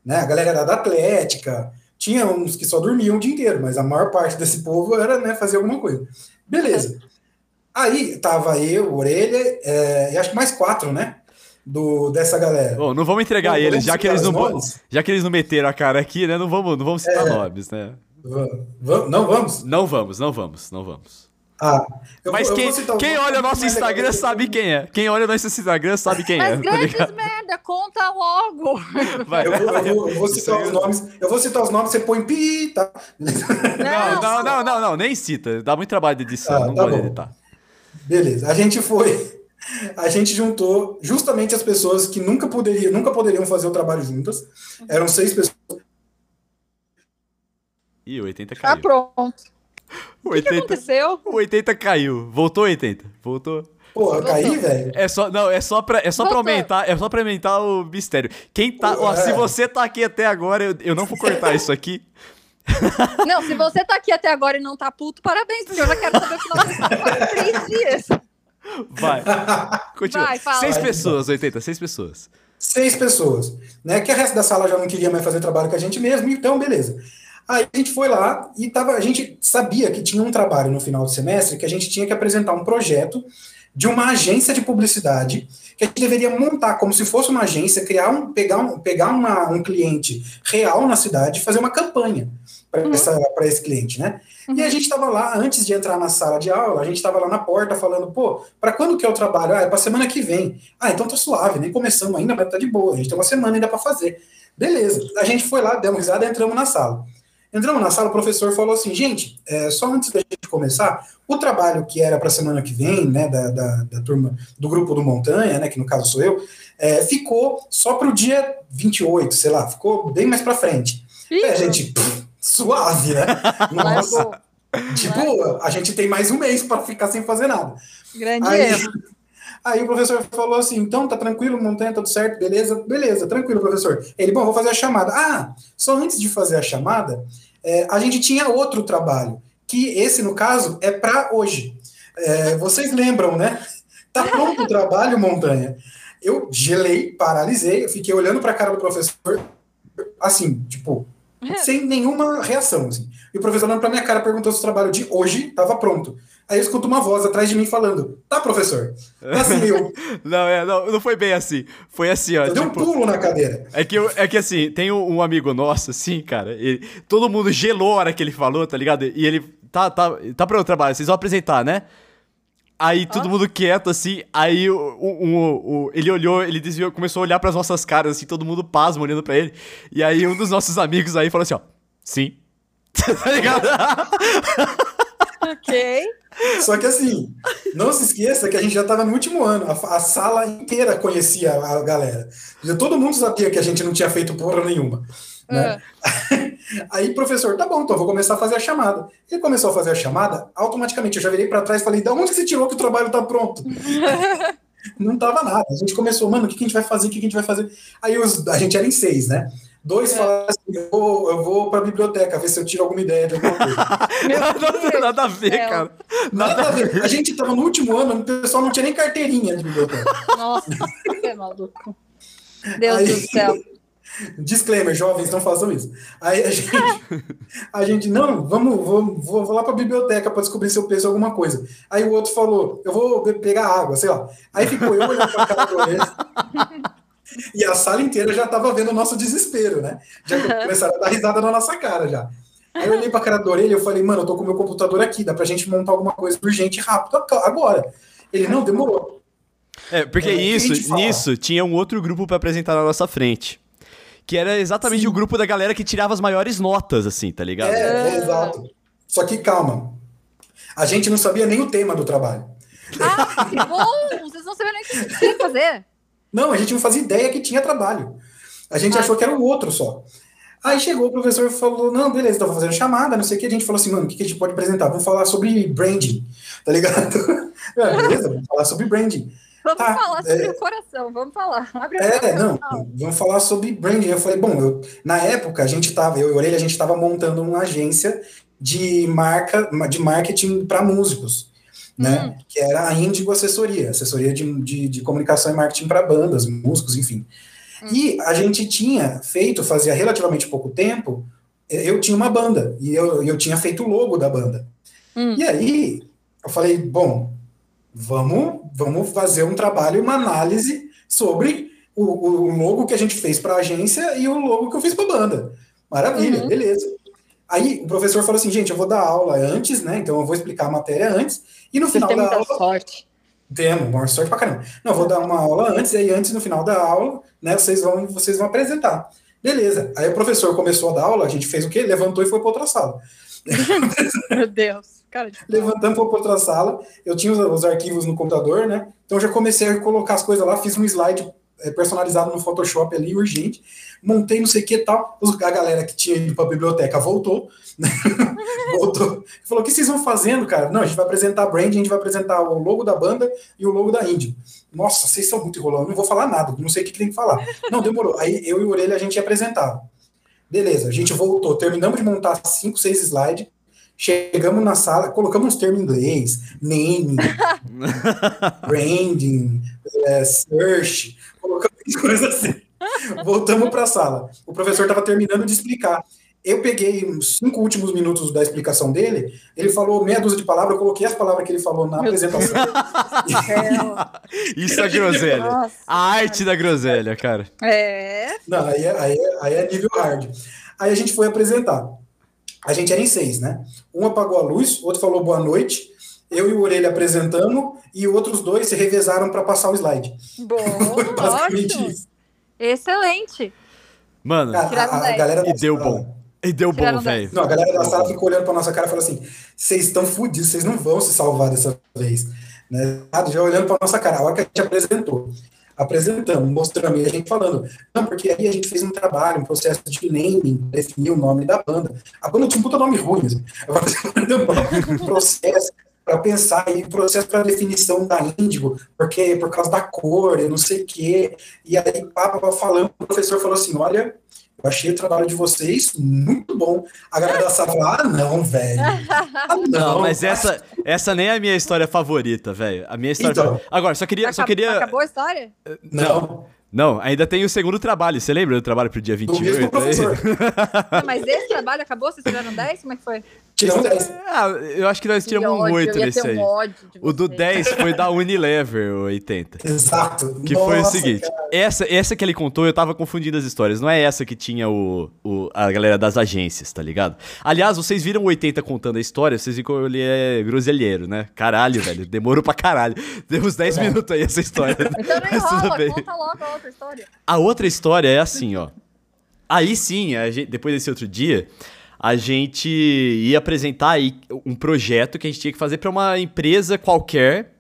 [SPEAKER 3] Né? A galera era da Atlética, tinha uns que só dormiam o dia inteiro, mas a maior parte desse povo era né, fazer alguma coisa. Beleza. Aí tava eu, Orelha, é, e acho que mais quatro, né? Do, dessa galera.
[SPEAKER 1] Bom, não vamos entregar Bom, eles, já que eles, não, já que eles não meteram a cara aqui, né? Não vamos, não vamos citar é, nomes, né?
[SPEAKER 3] Vamos, não vamos?
[SPEAKER 1] Não vamos, não vamos, não vamos. Ah, eu, Mas eu quem, quem olha o nosso Instagram sabe quem é. Quem olha o nosso Instagram sabe quem
[SPEAKER 2] Mas
[SPEAKER 1] é.
[SPEAKER 2] Mas tá grandes merda, conta logo.
[SPEAKER 3] Vai, eu, vou, eu, vou, eu vou citar os nomes. Eu vou citar os nomes, você põe pi, tá?
[SPEAKER 1] Não, não, não, não, não, nem cita. Dá muito trabalho de edição, ah, não tá pode editar.
[SPEAKER 3] Beleza, a gente foi. A gente juntou justamente as pessoas que nunca poderiam, nunca poderiam fazer o trabalho juntas. Eram seis pessoas.
[SPEAKER 1] O 80 caiu.
[SPEAKER 2] Ah, pronto. O, 80, que aconteceu?
[SPEAKER 1] O 80 caiu. Voltou 80. Voltou.
[SPEAKER 3] Porra, eu caí, velho.
[SPEAKER 1] É só, não, é só pra, é só pra aumentar, é só pra aumentar o mistério. Quem tá, ó, se é. você tá aqui até agora, eu, eu não vou cortar isso aqui.
[SPEAKER 2] Não, se você tá aqui até agora e não tá puto, parabéns, porque eu já quero saber o final desse três dias.
[SPEAKER 1] Vai. Continua. Vai, fala. Seis pessoas, 80, seis pessoas.
[SPEAKER 3] Seis pessoas. Né? Que o resto da sala já não queria mais fazer trabalho com a gente mesmo, então beleza. Aí a gente foi lá e tava, a gente sabia que tinha um trabalho no final do semestre que a gente tinha que apresentar um projeto de uma agência de publicidade que a gente deveria montar como se fosse uma agência, criar um, pegar, um, pegar uma, um cliente real na cidade e fazer uma campanha para uhum. esse cliente, né? Uhum. E a gente estava lá, antes de entrar na sala de aula, a gente estava lá na porta falando, pô, para quando que é o trabalho? Ah, é para semana que vem. Ah, então tá suave, nem começamos ainda, mas tá de boa, a gente tem uma semana ainda para fazer. Beleza. A gente foi lá, demos risada e entramos na sala. Entramos na sala, o professor falou assim, gente, é, só antes da gente começar, o trabalho que era para a semana que vem, né, da, da, da, turma, do grupo do Montanha, né, que no caso sou eu, é, ficou só para o dia 28, sei lá, ficou bem mais para frente. É, gente, pff, suave, né? Nossa, de boa, a gente tem mais um mês para ficar sem fazer nada.
[SPEAKER 2] Grande Aí, erro.
[SPEAKER 3] Aí o professor falou assim: então tá tranquilo, montanha, tudo certo, beleza? Beleza, tranquilo, professor. Ele, bom, vou fazer a chamada. Ah, só antes de fazer a chamada, é, a gente tinha outro trabalho, que esse, no caso, é para hoje. É, vocês lembram, né? Tá pronto o trabalho, montanha. Eu gelei, paralisei, eu fiquei olhando para a cara do professor, assim, tipo, sem nenhuma reação. Assim. E o professor olhando para minha cara perguntou se o trabalho de hoje estava pronto. Aí eu escuto uma voz atrás de mim falando: Tá, professor? É assim, eu.
[SPEAKER 1] não, é, não, não foi bem assim. Foi assim, ó.
[SPEAKER 3] Eu tipo, dei um pulo na cadeira.
[SPEAKER 1] É que, eu, é que assim, tem um, um amigo nosso, assim, cara. Ele, todo mundo gelou a hora que ele falou, tá ligado? E ele tá, tá, tá pronto o trabalho, vocês vão apresentar, né? Aí todo ah. mundo quieto, assim, aí o, o, o, ele olhou, ele desviou, começou a olhar para as nossas caras, assim, todo mundo pasmo olhando para ele. E aí um dos nossos amigos aí falou assim, ó, sim. tá ligado?
[SPEAKER 2] ok.
[SPEAKER 3] Só que assim, não se esqueça que a gente já estava no último ano, a, a, sala inteira conhecia a, galera. Já todo mundo sabia que a gente não tinha feito porra nenhuma. Né? Uhum. Aí, professor, tá bom, então vou começar a fazer a chamada. Ele começou a fazer a chamada, automaticamente eu já virei para trás e falei: da onde você tirou que o trabalho tá pronto? não tava nada. A gente começou, mano, o que, que a gente vai fazer? O que, que a gente vai fazer? Aí os, a gente era em seis, né? Dois é. falaram assim: eu vou, eu vou pra biblioteca ver se eu tiro alguma ideia de alguma coisa.
[SPEAKER 1] nada, nada, a ver, é. cara.
[SPEAKER 3] Nada, nada, a ver. A gente tava no último ano, o pessoal não tinha nem carteirinha de biblioteca.
[SPEAKER 2] Nossa, que maluco. Deus Aí, do céu.
[SPEAKER 3] Disclaimer, jovens, não façam isso. Aí a gente, a gente não, vamos, vou, vou lá para a biblioteca para descobrir se eu penso alguma coisa. Aí o outro falou, eu vou pegar água, sei lá. Aí ficou eu olhando para a cara do e a sala inteira já estava vendo o nosso desespero, né? Já começaram a dar risada na nossa cara já. Aí eu olhei para a cara do orelha e eu falei, mano, eu tô com o meu computador aqui, dá pra gente montar alguma coisa urgente rápido agora. Ele, não, demorou.
[SPEAKER 1] É, porque é, isso, nisso, tinha um outro grupo para apresentar na nossa frente. Que era exatamente Sim. o grupo da galera que tirava as maiores notas, assim, tá ligado?
[SPEAKER 3] É, é, exato. Só que calma. A gente não sabia nem o tema do trabalho.
[SPEAKER 2] Ah, que bom! Vocês não sabiam nem o que a gente ia fazer.
[SPEAKER 3] Não, a gente não fazia ideia que tinha trabalho. A gente ah. achou que era o outro só. Aí chegou o professor e falou: Não, beleza, vou fazendo chamada, não sei o que. A gente falou assim: Mano, o que, que a gente pode apresentar? Vamos falar sobre branding, tá ligado? é, beleza, vamos falar sobre branding.
[SPEAKER 2] Vamos tá, falar sobre é, o coração, vamos falar. Abre
[SPEAKER 3] é, não, vamos falar sobre branding. Eu falei, bom, eu, na época a gente tava, eu e o Orelha, a gente estava montando uma agência de marca, de marketing para músicos, né? Hum. Que era a Índigo Assessoria, assessoria de, de, de comunicação e marketing para bandas, músicos, enfim. Hum. E a gente tinha feito, fazia relativamente pouco tempo, eu tinha uma banda, e eu, eu tinha feito o logo da banda. Hum. E aí, eu falei, bom, vamos, vamos fazer um trabalho, uma análise sobre o, o logo que a gente fez para a agência e o logo que eu fiz para a banda. Maravilha, uhum. beleza. Aí o professor falou assim, gente, eu vou dar aula antes, né? Então eu vou explicar a matéria antes, e no final
[SPEAKER 2] Tem
[SPEAKER 3] da
[SPEAKER 2] muita
[SPEAKER 3] aula.
[SPEAKER 2] sorte.
[SPEAKER 3] Temos, maior sorte pra caramba. Não, vou dar uma aula antes, e aí antes, no final da aula, né, vocês vão, vocês vão apresentar. Beleza. Aí o professor começou a dar aula, a gente fez o quê? Levantou e foi para outra sala.
[SPEAKER 2] Meu Deus. Cara de.
[SPEAKER 3] Levantamos foi para outra sala. Eu tinha os, os arquivos no computador, né? Então eu já comecei a colocar as coisas lá, fiz um slide personalizado no Photoshop ali, urgente. Montei não sei o que tal. A galera que tinha ido para a biblioteca voltou. né? voltou. Falou: o que vocês vão fazendo, cara? Não, a gente vai apresentar a brand, a gente vai apresentar o logo da banda e o logo da Indie. Nossa, vocês são muito enrolando, não vou falar nada, não sei o que, que tem que falar. Não, demorou. Aí eu e o Orelha a gente ia apresentar. Beleza, a gente voltou, terminamos de montar cinco, seis slides, chegamos na sala, colocamos uns termos em inglês, naming, branding, é, search, colocamos coisas assim. Voltamos para a sala. O professor estava terminando de explicar. Eu peguei os cinco últimos minutos da explicação dele, ele falou meia dúzia de palavras, eu coloquei as palavras que ele falou na apresentação.
[SPEAKER 1] Isso é groselha.
[SPEAKER 2] Nossa.
[SPEAKER 1] A arte da groselha, cara.
[SPEAKER 2] É.
[SPEAKER 3] Não, aí é, aí, é, aí é nível hard. Aí a gente foi apresentar. A gente era em seis, né? Um apagou a luz, outro falou boa noite, eu e o Orelha apresentamos, e outros dois se revezaram para passar o slide.
[SPEAKER 2] Bom,
[SPEAKER 3] Foi basicamente
[SPEAKER 2] ótimo.
[SPEAKER 3] isso.
[SPEAKER 2] Excelente.
[SPEAKER 1] Mano,
[SPEAKER 3] Cara, a, a galera da
[SPEAKER 1] e deu
[SPEAKER 3] sala-
[SPEAKER 1] bom. E deu bom, velho.
[SPEAKER 3] Não, a galera da sala ficou olhando pra nossa cara e falou assim: vocês estão fodidos, vocês não vão se salvar dessa vez. Né? Já olhando pra nossa cara, a hora que a gente apresentou. Apresentamos, mostramos, e a gente falando, não, porque aí a gente fez um trabalho, um processo de naming, definir o nome da banda. A banda tinha um puta nome ruim, assim. um processo para pensar aí, um processo para definição da índigo, porque por causa da cor, eu não sei o quê. E aí, papo falando, o professor falou assim: olha, eu achei o trabalho de vocês muito bom. A galera da sala falou, ah, não, velho. Ah, não,
[SPEAKER 1] Não, mas essa, essa nem é a minha história favorita, velho. A minha história.
[SPEAKER 3] Então.
[SPEAKER 1] Agora, só queria. Só
[SPEAKER 2] Acab-
[SPEAKER 1] queria...
[SPEAKER 2] Acabou a história?
[SPEAKER 3] Não,
[SPEAKER 1] Não, ainda tem o segundo trabalho. Você lembra do trabalho pro dia
[SPEAKER 3] do mesmo
[SPEAKER 1] 28? aí?
[SPEAKER 3] professor.
[SPEAKER 2] Ah, Mas esse trabalho acabou? Vocês tiraram 10? Como é que foi?
[SPEAKER 3] Tiramos 10.
[SPEAKER 1] Ah, eu acho que nós
[SPEAKER 2] Que
[SPEAKER 1] tiramos um
[SPEAKER 2] ódio,
[SPEAKER 1] 8
[SPEAKER 2] eu ia
[SPEAKER 1] nesse
[SPEAKER 2] ter
[SPEAKER 1] aí.
[SPEAKER 2] um
[SPEAKER 1] O do
[SPEAKER 2] vocês.
[SPEAKER 1] 10 foi da Unilever, o 80.
[SPEAKER 3] Exato.
[SPEAKER 1] Que foi o
[SPEAKER 3] Nossa,
[SPEAKER 1] seguinte,
[SPEAKER 3] cara.
[SPEAKER 1] essa, essa que ele contou, eu tava confundindo as histórias. Não é essa que tinha o, o- a galera das agências, tá ligado? Aliás, vocês viram o 80 contando a história, vocês viram que ele é groselheiro, né? Caralho, velho, demorou pra caralho. Deu uns 10 minutos aí essa história.
[SPEAKER 2] Então
[SPEAKER 1] bem.
[SPEAKER 2] conta logo a outra história.
[SPEAKER 1] A outra história é assim, ó. Aí sim, a gente- depois desse outro dia, a gente ia apresentar aí um projeto que a gente tinha que fazer pra uma empresa qualquer,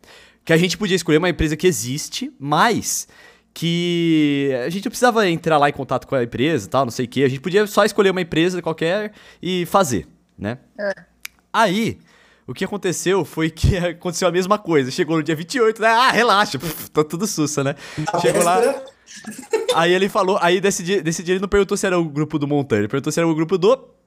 [SPEAKER 1] que a gente podia escolher uma empresa que existe, mas que a gente não precisava entrar lá em contato com a empresa e tal, não sei o que. A gente podia só escolher uma empresa qualquer e fazer, né? Aí, o que aconteceu foi que aconteceu a mesma coisa. Chegou no dia 28, né? Ah, relaxa, puf, tá tudo sussa, né? Chegou lá, Aí ele falou, aí desse dia, desse dia ele não perguntou se era o grupo do Montanha, ele perguntou se era o grupo do.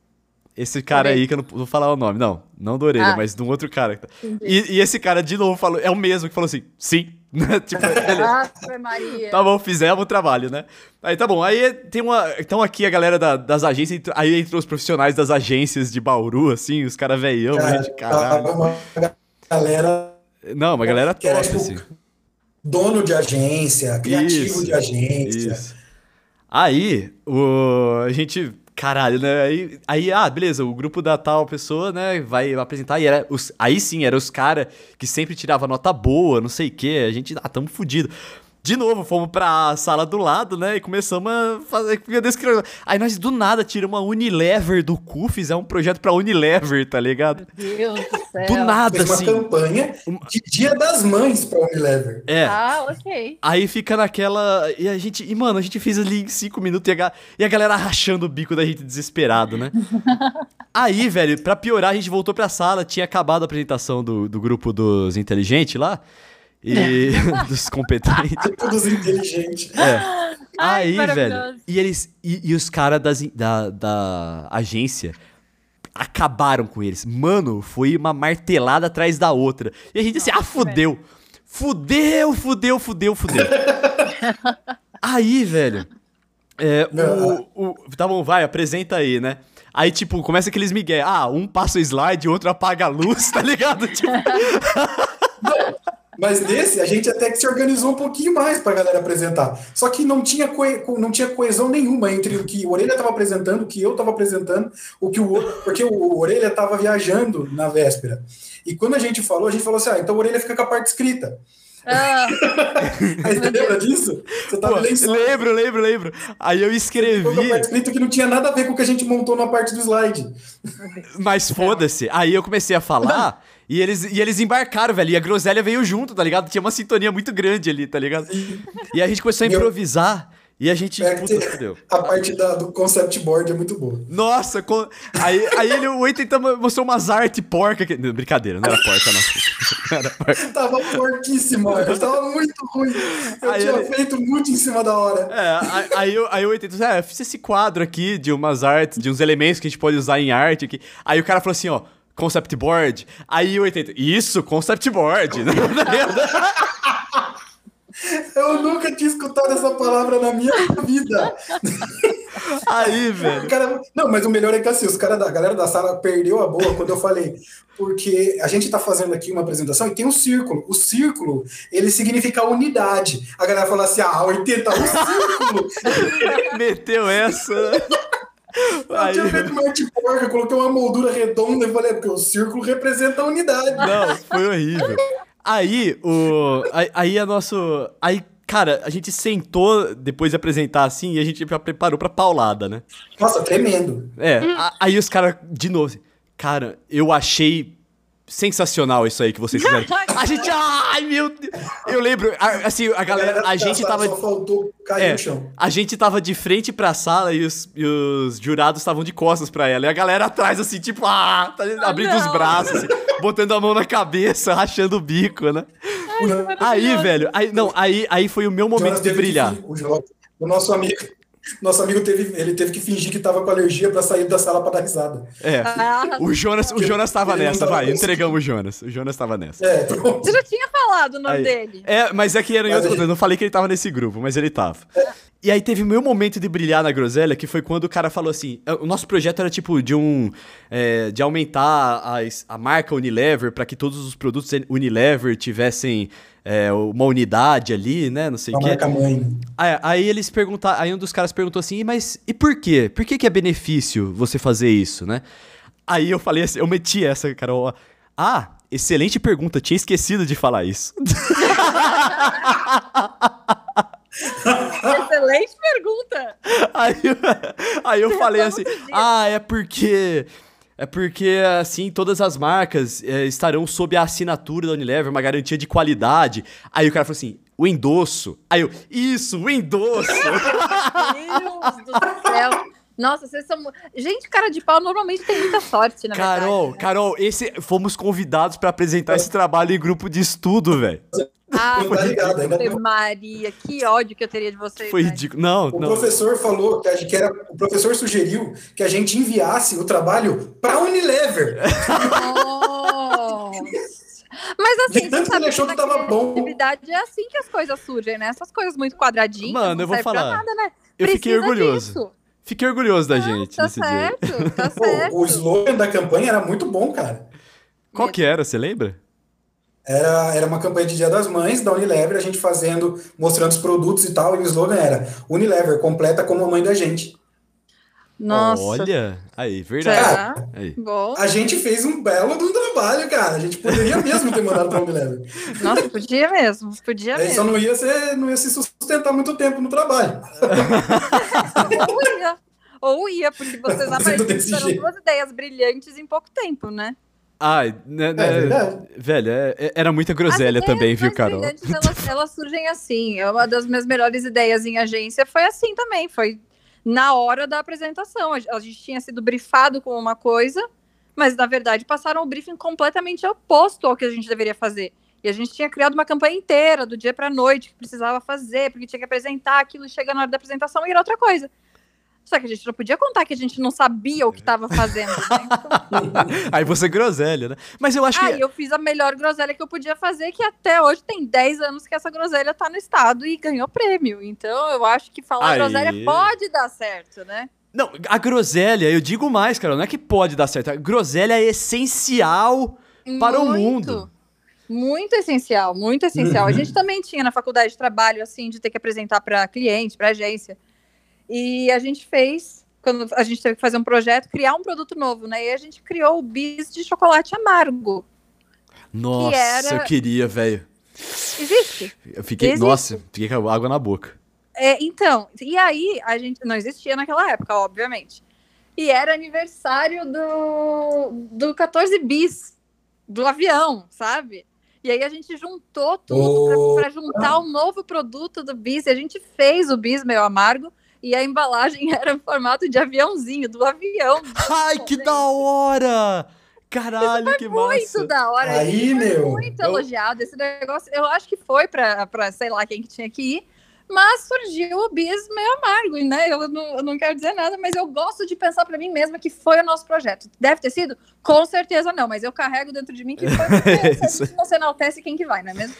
[SPEAKER 1] Esse cara
[SPEAKER 2] Orelha.
[SPEAKER 1] aí, que eu não vou falar o nome, não, não do Orelha,
[SPEAKER 2] Ah.
[SPEAKER 1] mas de um outro cara. E, e esse cara de novo falou, é o mesmo que falou assim, sim. tipo.
[SPEAKER 2] Ave Maria.
[SPEAKER 1] Tá bom, fizemos o trabalho, né? Aí tá bom, aí tem uma. Então aqui a galera da- das agências, aí entrou os profissionais das agências de Bauru, assim, os caras veião,
[SPEAKER 3] cara,
[SPEAKER 1] gente, caralho.
[SPEAKER 3] tava uma galera
[SPEAKER 1] Não, uma galera
[SPEAKER 3] era,
[SPEAKER 1] top,
[SPEAKER 3] tipo,
[SPEAKER 1] assim.
[SPEAKER 3] dono de agência, criativo
[SPEAKER 1] Isso,
[SPEAKER 3] de agência.
[SPEAKER 1] Isso. Aí, o, a gente. Caralho, né? Aí, aí, ah, beleza, o grupo da tal pessoa, né, vai apresentar. E era os, aí sim, eram os caras que sempre tirava nota boa, não sei o quê. A gente, ah, tamo fudido. De novo, fomos pra sala do lado, né? E começamos a fazer. Meu Deus, que... Aí nós do nada tiramos uma Unilever do cu, fizemos um projeto pra Unilever, tá ligado?
[SPEAKER 2] Meu Deus do céu.
[SPEAKER 1] Do nada,
[SPEAKER 3] Fez uma
[SPEAKER 1] assim.
[SPEAKER 3] campanha de Dia das Mães para Unilever.
[SPEAKER 1] É.
[SPEAKER 2] Ah, ok.
[SPEAKER 1] Aí fica naquela. E a gente. E, mano, a gente fez ali em cinco minutos e a, e a galera rachando o bico da gente desesperado, né? Aí, velho, pra piorar, a gente voltou pra sala, tinha acabado a apresentação do, do grupo dos inteligentes lá. E. dos competentes.
[SPEAKER 3] Todos inteligentes.
[SPEAKER 1] É.
[SPEAKER 2] Ai,
[SPEAKER 1] Aí, velho. E eles. E, e os caras da, da agência acabaram com eles. Mano, foi uma martelada atrás da outra. E a gente assim, ah, fudeu. Fudeu, fudeu, fudeu, fudeu. aí, velho. É, o, o. Tá bom, vai, apresenta aí, né? Aí, tipo, começa aqueles migué. Ah, um passa o slide, o outro apaga a luz, tá ligado? Tipo,
[SPEAKER 3] Mas nesse, a gente até que se organizou um pouquinho mais para a galera apresentar. Só que não tinha, coe... não tinha coesão nenhuma entre o que o Orelha estava apresentando, o que eu estava apresentando, o que o porque o Orelha estava viajando na véspera. E quando a gente falou, a gente falou assim: ah, então o Orelha fica com a parte escrita. Ah. Aí você lembra disso?
[SPEAKER 1] Você tava Pô, lembro, lembro, lembro. Aí eu escrevi.
[SPEAKER 3] escrito que não tinha nada a ver com o que a gente montou na parte do slide.
[SPEAKER 1] Mas foda-se. Aí eu comecei a falar. E eles, e eles embarcaram, velho. E a groselha veio junto, tá ligado? Tinha uma sintonia muito grande ali, tá ligado? E a gente começou a improvisar. E a gente.
[SPEAKER 3] É puta, a parte da, do concept board é muito boa.
[SPEAKER 1] Nossa, com... aí, aí ele, o Eitan mostrou umas artes porca. Que... Brincadeira, não era porca, não.
[SPEAKER 3] era porca. Tava porquíssima, tava muito ruim. Eu aí tinha ele... feito muito em cima da hora.
[SPEAKER 1] É, aí, aí, aí o Eitan disse: É, eu fiz esse quadro aqui de umas artes, de uns elementos que a gente pode usar em arte aqui. Aí o cara falou assim: ó. Concept board. Aí o 80. Isso, concept board.
[SPEAKER 3] Eu nunca tinha escutado essa palavra na minha vida.
[SPEAKER 1] Aí, velho.
[SPEAKER 3] Cara, não, mas o melhor é que assim, os caras da a galera da sala perdeu a boa quando eu falei, porque a gente tá fazendo aqui uma apresentação e tem um círculo. O círculo, ele significa unidade. A galera fala assim: "Ah, 80 um círculo".
[SPEAKER 1] Meteu essa.
[SPEAKER 3] Eu tinha feito uma porca, coloquei uma moldura redonda e falei, é porque o círculo representa a unidade.
[SPEAKER 1] Não, foi horrível. Aí, o. Aí, a nosso. Aí, cara, a gente sentou depois de apresentar assim e a gente já preparou pra paulada, né?
[SPEAKER 3] Nossa, tremendo.
[SPEAKER 1] É, a, aí os caras, de novo, assim, cara, eu achei sensacional isso aí que vocês fizeram. A gente, ai meu Deus. Eu lembro, assim, a galera, a gente tava.
[SPEAKER 3] Só faltou cair é, no chão.
[SPEAKER 1] A gente tava de frente pra sala e os, e os jurados estavam de costas pra ela. E a galera atrás, assim, tipo, ah, tá abrindo os braços, assim, botando a mão na cabeça, rachando o bico, né? Ai, aí, velho, aí, não, aí, aí foi o meu momento de brilhar.
[SPEAKER 3] o, o nosso amigo. Nosso amigo teve, ele teve que fingir que tava com alergia para sair da sala para dar risada.
[SPEAKER 1] É. Ah, o Jonas, o Jonas tava nessa, vai. Entregamos o Jonas. O Jonas tava nessa.
[SPEAKER 2] É, Você já tinha falado o nome aí, dele.
[SPEAKER 1] É, mas é que era em outro gente... Eu não falei que ele tava nesse grupo, mas ele tava. É. E aí teve o meu momento de brilhar na groselha, que foi quando o cara falou assim: o nosso projeto era tipo de um. É, de aumentar a, a marca Unilever para que todos os produtos Unilever tivessem é, uma unidade ali, né? Não sei o quê.
[SPEAKER 3] Mãe.
[SPEAKER 1] Aí, aí eles perguntaram, aí um dos caras perguntou assim, mas e por quê? Por que, que é benefício você fazer isso, né? Aí eu falei assim, eu meti essa, Carol. Ah, excelente pergunta, tinha esquecido de falar isso.
[SPEAKER 2] Excelente pergunta!
[SPEAKER 1] Aí, aí eu falei assim: ah, é porque é porque, assim, todas as marcas é, estarão sob a assinatura da Unilever, uma garantia de qualidade. Aí o cara falou assim, o endosso. Aí eu, isso, o endosso!
[SPEAKER 2] Meu Deus do céu! Nossa, vocês são. Gente, cara de pau normalmente tem muita sorte, na
[SPEAKER 1] Carol,
[SPEAKER 2] verdade.
[SPEAKER 1] Né? Carol, esse, fomos convidados para apresentar esse trabalho em grupo de estudo, velho.
[SPEAKER 2] Ah, tá ligado, ainda Maria, que ódio que eu teria de vocês.
[SPEAKER 1] Foi ridículo. Não,
[SPEAKER 3] o
[SPEAKER 1] não.
[SPEAKER 3] professor falou que, a, que era, o professor sugeriu que a gente enviasse o trabalho para Unilever.
[SPEAKER 2] Mas assim,
[SPEAKER 3] tanto
[SPEAKER 2] sabe,
[SPEAKER 3] que ele achou que tava bom.
[SPEAKER 2] é assim que as coisas surgem, né? Essas coisas muito quadradinhas.
[SPEAKER 1] Mano, eu vou falar. Nada, né? Eu fiquei orgulhoso. Disso. Fiquei orgulhoso da ah, gente.
[SPEAKER 2] Tá certo, dia. tá certo.
[SPEAKER 3] o slogan da campanha era muito bom, cara.
[SPEAKER 1] Qual que era? Você lembra?
[SPEAKER 3] Era, era uma campanha de Dia das Mães da Unilever, a gente fazendo, mostrando os produtos e tal, e o slogan era Unilever, completa como a mãe da gente.
[SPEAKER 2] Nossa.
[SPEAKER 1] Olha, aí, verdade.
[SPEAKER 3] aí. A gente fez um belo do trabalho, cara. A gente poderia mesmo ter mandado para Unilever.
[SPEAKER 2] Nossa, podia mesmo, podia mesmo.
[SPEAKER 3] Só não ia, ser, não ia se sustentar muito tempo no trabalho.
[SPEAKER 2] Ou ia. Ou ia, porque vocês apresentaram duas ideias brilhantes em pouco tempo, né?
[SPEAKER 1] Ai, né, né, é velho, é, é, era muita groselha também, viu, Carol?
[SPEAKER 2] Elas, elas surgem assim. É uma das minhas melhores ideias em agência foi assim também. Foi na hora da apresentação. A gente tinha sido brifado com uma coisa, mas na verdade passaram o briefing completamente oposto ao que a gente deveria fazer. E a gente tinha criado uma campanha inteira, do dia para noite, que precisava fazer, porque tinha que apresentar aquilo, chega na hora da apresentação e era outra coisa. Só que a gente não podia contar que a gente não sabia o que estava fazendo. Né?
[SPEAKER 1] Então... Aí você groselha, né? Mas eu acho
[SPEAKER 2] que.
[SPEAKER 1] Aí
[SPEAKER 2] eu fiz a melhor groselha que eu podia fazer, que até hoje tem 10 anos que essa groselha tá no estado e ganhou prêmio. Então eu acho que falar Aí... groselha pode dar certo, né?
[SPEAKER 1] Não, a groselha, eu digo mais, cara, não é que pode dar certo. A groselha é essencial Muito. para o mundo.
[SPEAKER 2] Muito essencial, muito essencial. A gente também tinha na faculdade de trabalho, assim, de ter que apresentar para cliente, para agência. E a gente fez, quando a gente teve que fazer um projeto, criar um produto novo, né? E a gente criou o bis de chocolate amargo.
[SPEAKER 1] Nossa, era... eu queria, velho.
[SPEAKER 2] Existe.
[SPEAKER 1] Eu fiquei, Existe. nossa, fiquei com água na boca.
[SPEAKER 2] É, então, e aí a gente não existia naquela época, obviamente. E era aniversário do, do 14 bis do avião, sabe? E aí a gente juntou tudo oh. para juntar um novo produto do bis. E a gente fez o bis meio amargo e a embalagem era em formato de aviãozinho, do avião.
[SPEAKER 1] Ai, que da hora! Caralho, que massa!
[SPEAKER 2] muito da hora.
[SPEAKER 3] Aí, meu.
[SPEAKER 2] Muito eu... elogiado esse negócio. Eu acho que foi para sei lá quem que tinha que ir. Mas surgiu o bis meio amargo, né? Eu não, eu não quero dizer nada, mas eu gosto de pensar para mim mesma que foi o nosso projeto. Deve ter sido? Com certeza não, mas eu carrego dentro de mim que foi. Porque se a gente não se enaltece, quem que vai, não é mesmo?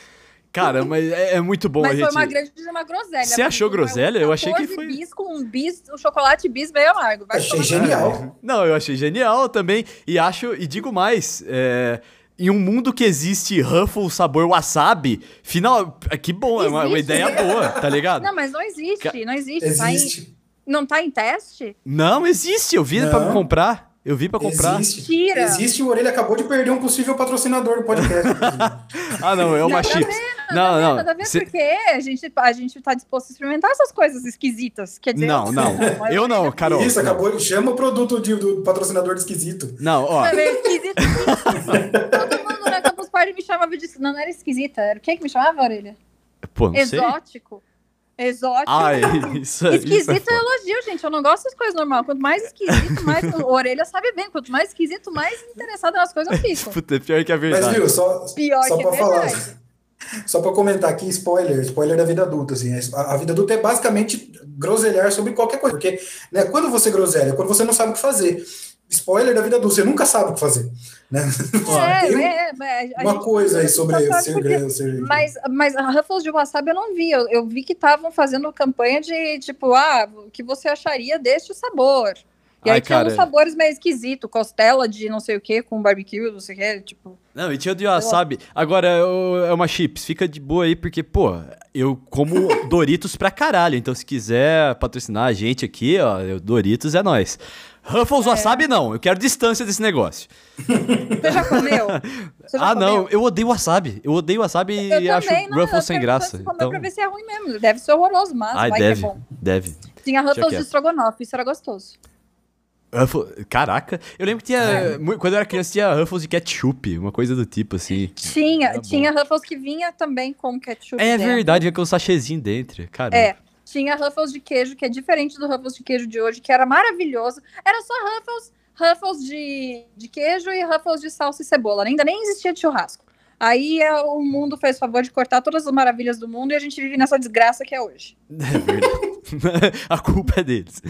[SPEAKER 1] Cara, mas é, é muito bom
[SPEAKER 2] mas
[SPEAKER 1] a gente...
[SPEAKER 2] foi uma grande uma groselha.
[SPEAKER 1] Você achou groselha? Eu achei que foi...
[SPEAKER 2] bis com um bis, um chocolate bis meio amargo.
[SPEAKER 3] Vai achei genial.
[SPEAKER 1] Não, eu achei genial também. E acho, e digo mais, é em um mundo que existe Ruffles sabor wasabi, final, que bom, é uma, uma, ideia boa, tá ligado?
[SPEAKER 2] Não, mas não existe, não existe. existe. Tá em, não tá em teste?
[SPEAKER 1] Não, existe, eu vi não. pra comprar. Eu vi pra comprar.
[SPEAKER 3] Existe. Tira. Existe, o Orelha acabou de perder um possível patrocinador do podcast.
[SPEAKER 1] ah, não, é uma chips.
[SPEAKER 2] Não, não. Nada a ver Cê... porque a gente, a gente tá disposto a experimentar essas coisas esquisitas. Quer dizer,
[SPEAKER 1] não, não. eu não, Carol.
[SPEAKER 3] Isso, acabou. Chama o produto de, do patrocinador de esquisito.
[SPEAKER 1] Não, ó.
[SPEAKER 2] Não, é esquisito. Todo mundo na Campus Party me chamava de. Não, não era esquisita. Era o que que me chamava, Orelha?
[SPEAKER 1] Pô, não
[SPEAKER 2] Exótico.
[SPEAKER 1] Sei.
[SPEAKER 2] Exótico.
[SPEAKER 1] Ah, isso,
[SPEAKER 2] esquisito
[SPEAKER 1] isso é,
[SPEAKER 2] é elogio, gente. Eu não gosto das coisas normais. Quanto mais esquisito, mais. A orelha sabe bem. Quanto mais esquisito, mais interessado nas coisas eu fico.
[SPEAKER 1] Puta, pior que a verdade.
[SPEAKER 3] Mas viu, só,
[SPEAKER 2] pior
[SPEAKER 3] só
[SPEAKER 2] que
[SPEAKER 3] pra falar. Só para comentar aqui, spoiler, spoiler da vida adulta, assim, a, a, vida adulta é basicamente groselhar sobre qualquer coisa, porque né, quando você groselha, quando você não sabe o que fazer, spoiler da vida adulta, você nunca sabe o que fazer, né?
[SPEAKER 2] É, é,
[SPEAKER 3] é, uma coisa aí sobre ser grande, ser...
[SPEAKER 2] Mas, mas a Ruffles de wasabi eu não vi, eu, eu vi que estavam fazendo campanha de, tipo, ah, o que você acharia deste sabor? E Ai, aí tinha cara... uns sabores meio esquisitos, costela de não sei o que, com barbecue, não sei o que, tipo...
[SPEAKER 1] Não, e tinha de wasabi. Agora, é uma chips, fica de boa aí, porque, pô, eu como Doritos pra caralho, então se quiser patrocinar a gente aqui, ó, Doritos é nós. Ruffles é. wasabi não, eu quero distância desse negócio.
[SPEAKER 2] Você já comeu? Você já
[SPEAKER 1] ah, comeu? não, eu odeio wasabi. Eu odeio wasabi eu e também, acho não, Ruffles sem graça.
[SPEAKER 2] Comer então... pra ver se é ruim mesmo. Deve ser horroroso, mas
[SPEAKER 1] Ai, deve,
[SPEAKER 2] é bom.
[SPEAKER 1] Deve.
[SPEAKER 2] Tinha Ruffles de estrogonofe, isso era gostoso.
[SPEAKER 1] Ruffles, caraca, eu lembro que tinha. É. Quando eu era criança, tinha Ruffles de ketchup, uma coisa do tipo assim.
[SPEAKER 2] Tinha, tinha Ruffles que vinha também com ketchup.
[SPEAKER 1] É dentro. verdade, vinha com um sachêzinho dentro, cara.
[SPEAKER 2] É. Tinha Ruffles de queijo, que é diferente do Ruffles de queijo de hoje, que era maravilhoso. Era só Ruffles, Ruffles de, de queijo e Ruffles de salsa e cebola. Ainda nem existia de churrasco. Aí é, o mundo fez favor de cortar todas as maravilhas do mundo e a gente vive nessa desgraça que é hoje.
[SPEAKER 1] É verdade. a culpa é deles.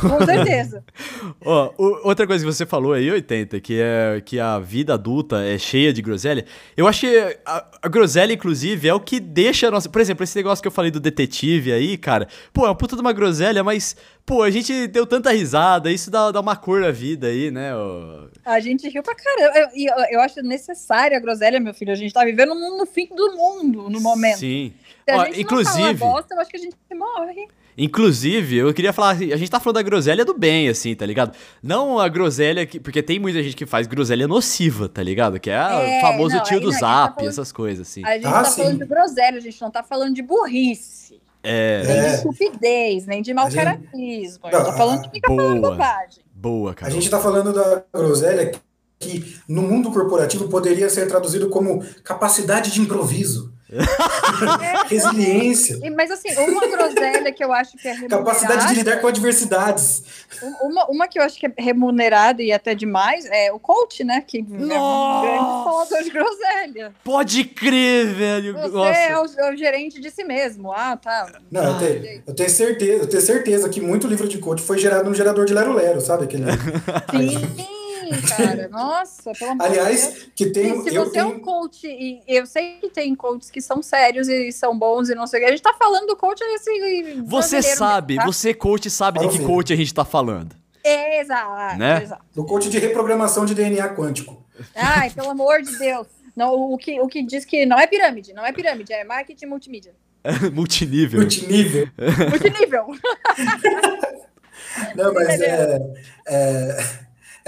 [SPEAKER 2] Com certeza.
[SPEAKER 1] Ó, outra coisa que você falou aí, 80, que é que a vida adulta é cheia de groselha. Eu acho que a, a groselha, inclusive, é o que deixa a nossa. Por exemplo, esse negócio que eu falei do detetive aí, cara. Pô, é uma puta de uma groselha, mas pô, a gente deu tanta risada, isso dá, dá uma cor na vida aí, né?
[SPEAKER 2] A gente riu pra caramba. E eu, eu, eu, acho necessária a groselha, meu filho. A gente tá vivendo no fim do mundo no momento.
[SPEAKER 1] Sim.
[SPEAKER 2] Se a Ó, gente inclusive, não bosta, eu acho que a gente morre.
[SPEAKER 1] Inclusive, eu queria falar, a gente tá falando da groselha do bem, assim, tá ligado? Não a groselha que. Porque tem muita gente que faz groselha nociva, tá ligado? Que é, é o famoso não, tio do tá zap, tá falando, essas coisas, assim.
[SPEAKER 2] A gente ah, tá sim. falando de groselha, a gente não tá falando de burrice.
[SPEAKER 1] É.
[SPEAKER 2] Nem de estupidez, nem de mau caratismo. Gente tá falando de fica falando bobagem.
[SPEAKER 1] Boa, cara.
[SPEAKER 3] A gente tá falando da groselha que no mundo corporativo poderia ser traduzido como capacidade de improviso. É, Resiliência.
[SPEAKER 2] Mas assim, uma groselha que eu acho que é
[SPEAKER 3] Capacidade de lidar com adversidades.
[SPEAKER 2] Uma, uma que eu acho que é remunerada e até demais é o coach, né? Que
[SPEAKER 1] Nossa! é um grande
[SPEAKER 2] falador de groselha.
[SPEAKER 1] Pode crer, velho.
[SPEAKER 2] Você
[SPEAKER 1] Nossa.
[SPEAKER 2] É, o, é o, gerente de si mesmo. Ah, tá.
[SPEAKER 3] Não, ah, eu, tenho, eu, tenho, certeza, eu tenho certeza que muito livro de coach foi gerado no gerador de Lero Lero, sabe? Aquele...
[SPEAKER 2] Sim cara. Nossa, pelo amor
[SPEAKER 3] Aliás, de Deus. que tem.
[SPEAKER 2] Se você tenho... é um coach, e eu sei que tem coaches que são sérios e são bons e não sei o que. A gente tá falando do coach assim.
[SPEAKER 1] Você sabe, mesmo, tá? você, coach, sabe de que coach a gente tá falando.
[SPEAKER 2] exato,
[SPEAKER 1] né?
[SPEAKER 2] exato.
[SPEAKER 3] Do coach de reprogramação de DNA quântico.
[SPEAKER 2] Ai, pelo amor de Deus. Não, o, que, o que diz que não é pirâmide, não é pirâmide, é marketing multimídia.
[SPEAKER 1] Multinível.
[SPEAKER 3] Multinível.
[SPEAKER 2] Multinível.
[SPEAKER 3] Não, mas é, é,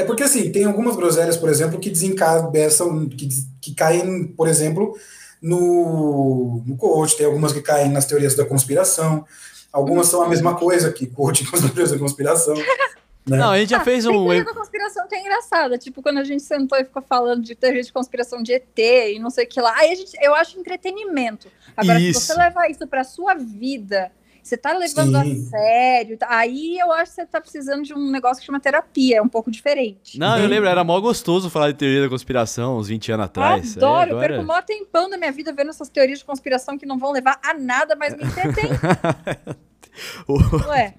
[SPEAKER 3] é porque assim, tem algumas groselhas, por exemplo, que desencabeçam, que, que caem, por exemplo, no, no coach, tem algumas que caem nas teorias da conspiração, algumas são a mesma coisa que coach com as teorias da conspiração. Né?
[SPEAKER 1] Não, a gente já
[SPEAKER 2] Ah,
[SPEAKER 1] fez um.
[SPEAKER 2] teoria da conspiração que é engraçada. Tipo, quando a gente sentou e ficou falando de teoria de conspiração de ET e não sei o que lá. Aí a gente, eu acho entretenimento. Agora,
[SPEAKER 1] Isso.
[SPEAKER 2] se você levar isso pra sua vida, você tá levando
[SPEAKER 3] Sim.
[SPEAKER 2] a sério, tá- aí eu acho que você tá precisando de um negócio que chama terapia, é um pouco diferente.
[SPEAKER 1] Não, eu lembro, era mó gostoso falar de teoria da conspiração uns 20 anos atrás.
[SPEAKER 2] Adoro,
[SPEAKER 1] É,
[SPEAKER 2] eu
[SPEAKER 1] agora-
[SPEAKER 2] perco o maior tempão da minha vida vendo essas teorias de conspiração que não vão levar a nada, mas me entretém.
[SPEAKER 1] O-
[SPEAKER 2] Ué,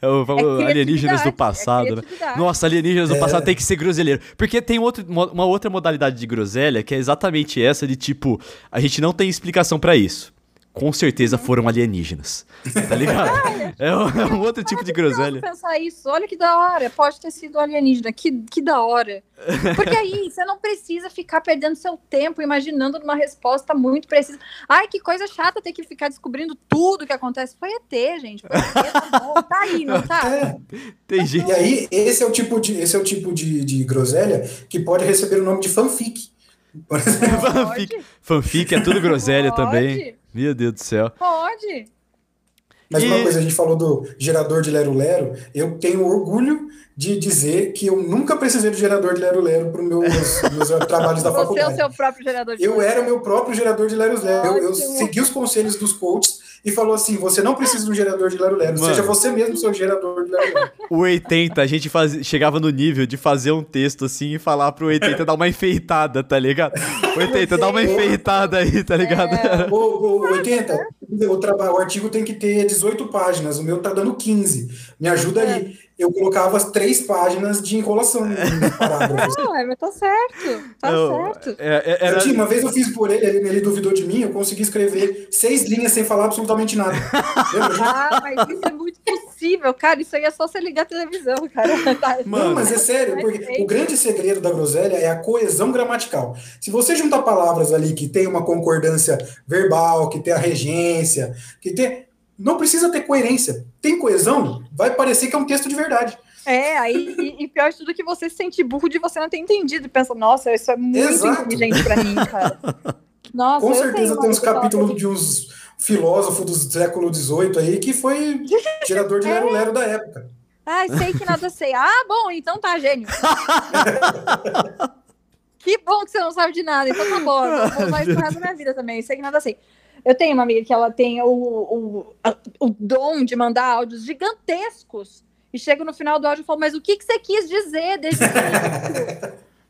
[SPEAKER 1] é o famoso
[SPEAKER 2] é
[SPEAKER 1] alienígenas do
[SPEAKER 2] criatividade,
[SPEAKER 1] passado,
[SPEAKER 2] é
[SPEAKER 1] né? Nossa, alienígenas do
[SPEAKER 3] É.
[SPEAKER 1] passado tem que ser groselheiro. Porque tem outro, mo- uma outra modalidade de groselha que é exatamente essa de tipo, a gente não tem explicação pra isso. Com certeza foram alienígenas. Tá ligado? é, um, é um outro tipo de groselha.
[SPEAKER 2] pensar isso. Olha que da hora. Pode ter sido alienígena. Que, que da hora. Porque aí você não precisa ficar perdendo seu tempo imaginando uma resposta muito precisa. Ai, que coisa chata ter que ficar descobrindo tudo que acontece. Foi ET, gente. Foi ET, tá bom. Tá aí, não tá?
[SPEAKER 3] É.
[SPEAKER 1] Tem gente.
[SPEAKER 3] E aí, esse é o tipo de, esse é o tipo de, de groselha que pode receber o nome de fanfic. Por exemplo,
[SPEAKER 1] Fanfic, fanfic é tudo groselha
[SPEAKER 2] Pode.
[SPEAKER 1] também. Meu Deus do céu.
[SPEAKER 2] Pode.
[SPEAKER 3] Mas
[SPEAKER 1] E-
[SPEAKER 3] uma coisa, a gente falou do gerador de Lero Lero, eu tenho orgulho de dizer que eu nunca precisei do gerador de Lero Lero para os meus, meus trabalhos da
[SPEAKER 2] Você é o
[SPEAKER 3] faculdade.
[SPEAKER 2] seu próprio gerador de
[SPEAKER 3] Eu era o meu próprio gerador de Lero Lero. Eu, eu segui os conselhos dos coaches e falou assim: você não precisa de um gerador de Lero Lero,
[SPEAKER 1] Mano.
[SPEAKER 3] seja você mesmo seu gerador de Lero Lero.
[SPEAKER 1] O 80, a gente faz... chegava no nível de fazer um texto assim e falar pro 80 dar uma enfeitada, tá ligado? 80, dá uma enfeitada aí, tá ligado?
[SPEAKER 2] É.
[SPEAKER 3] Ô, ô, 80, o, traba- o artigo tem que ter 18 páginas, o meu tá dando 15. Me ajuda aí. Eu colocava as três páginas de enrolação parágrafo.
[SPEAKER 2] Não, é, mas tá certo. Tá
[SPEAKER 1] Não,
[SPEAKER 2] certo.
[SPEAKER 1] é- é-
[SPEAKER 3] Eu
[SPEAKER 1] era-
[SPEAKER 3] tinha, uma vez eu fiz por ele, ele, ele duvidou de mim, eu consegui escrever seis linhas sem falar absolutamente nada.
[SPEAKER 2] Ah, mas isso é muito possível, cara. Isso aí é só você ligar a televisão, cara. Tá-
[SPEAKER 3] Não, mas é sério, porque
[SPEAKER 2] Perfeito.
[SPEAKER 3] o grande segredo da groselha é a coesão gramatical. Se você juntar palavras ali que tem uma concordância verbal, que tem a regência, que tem. Não precisa ter coerência. Tem coesão, vai parecer que é um texto de verdade.
[SPEAKER 2] É, aí, e, e pior de tudo é que você se sente burro de você não ter entendido. E pensa, nossa, isso é muito
[SPEAKER 3] Exato.
[SPEAKER 2] inteligente pra mim, cara. Nossa,
[SPEAKER 3] Com certeza tem uns capítulos de uns filósofos do século XVIII aí que foi gerador de lero-lero da época.
[SPEAKER 2] Ai, sei que nada sei. Ah, bom, então tá, gênio. que bom que você não sabe de nada. Então tá bom, eu vou usar isso pro resto da minha vida também. Sei que nada sei. Eu tenho uma amiga que ela tem o, o, o dom de mandar áudios gigantescos. E chega no final do áudio e fala, mas o que, que você quis dizer início?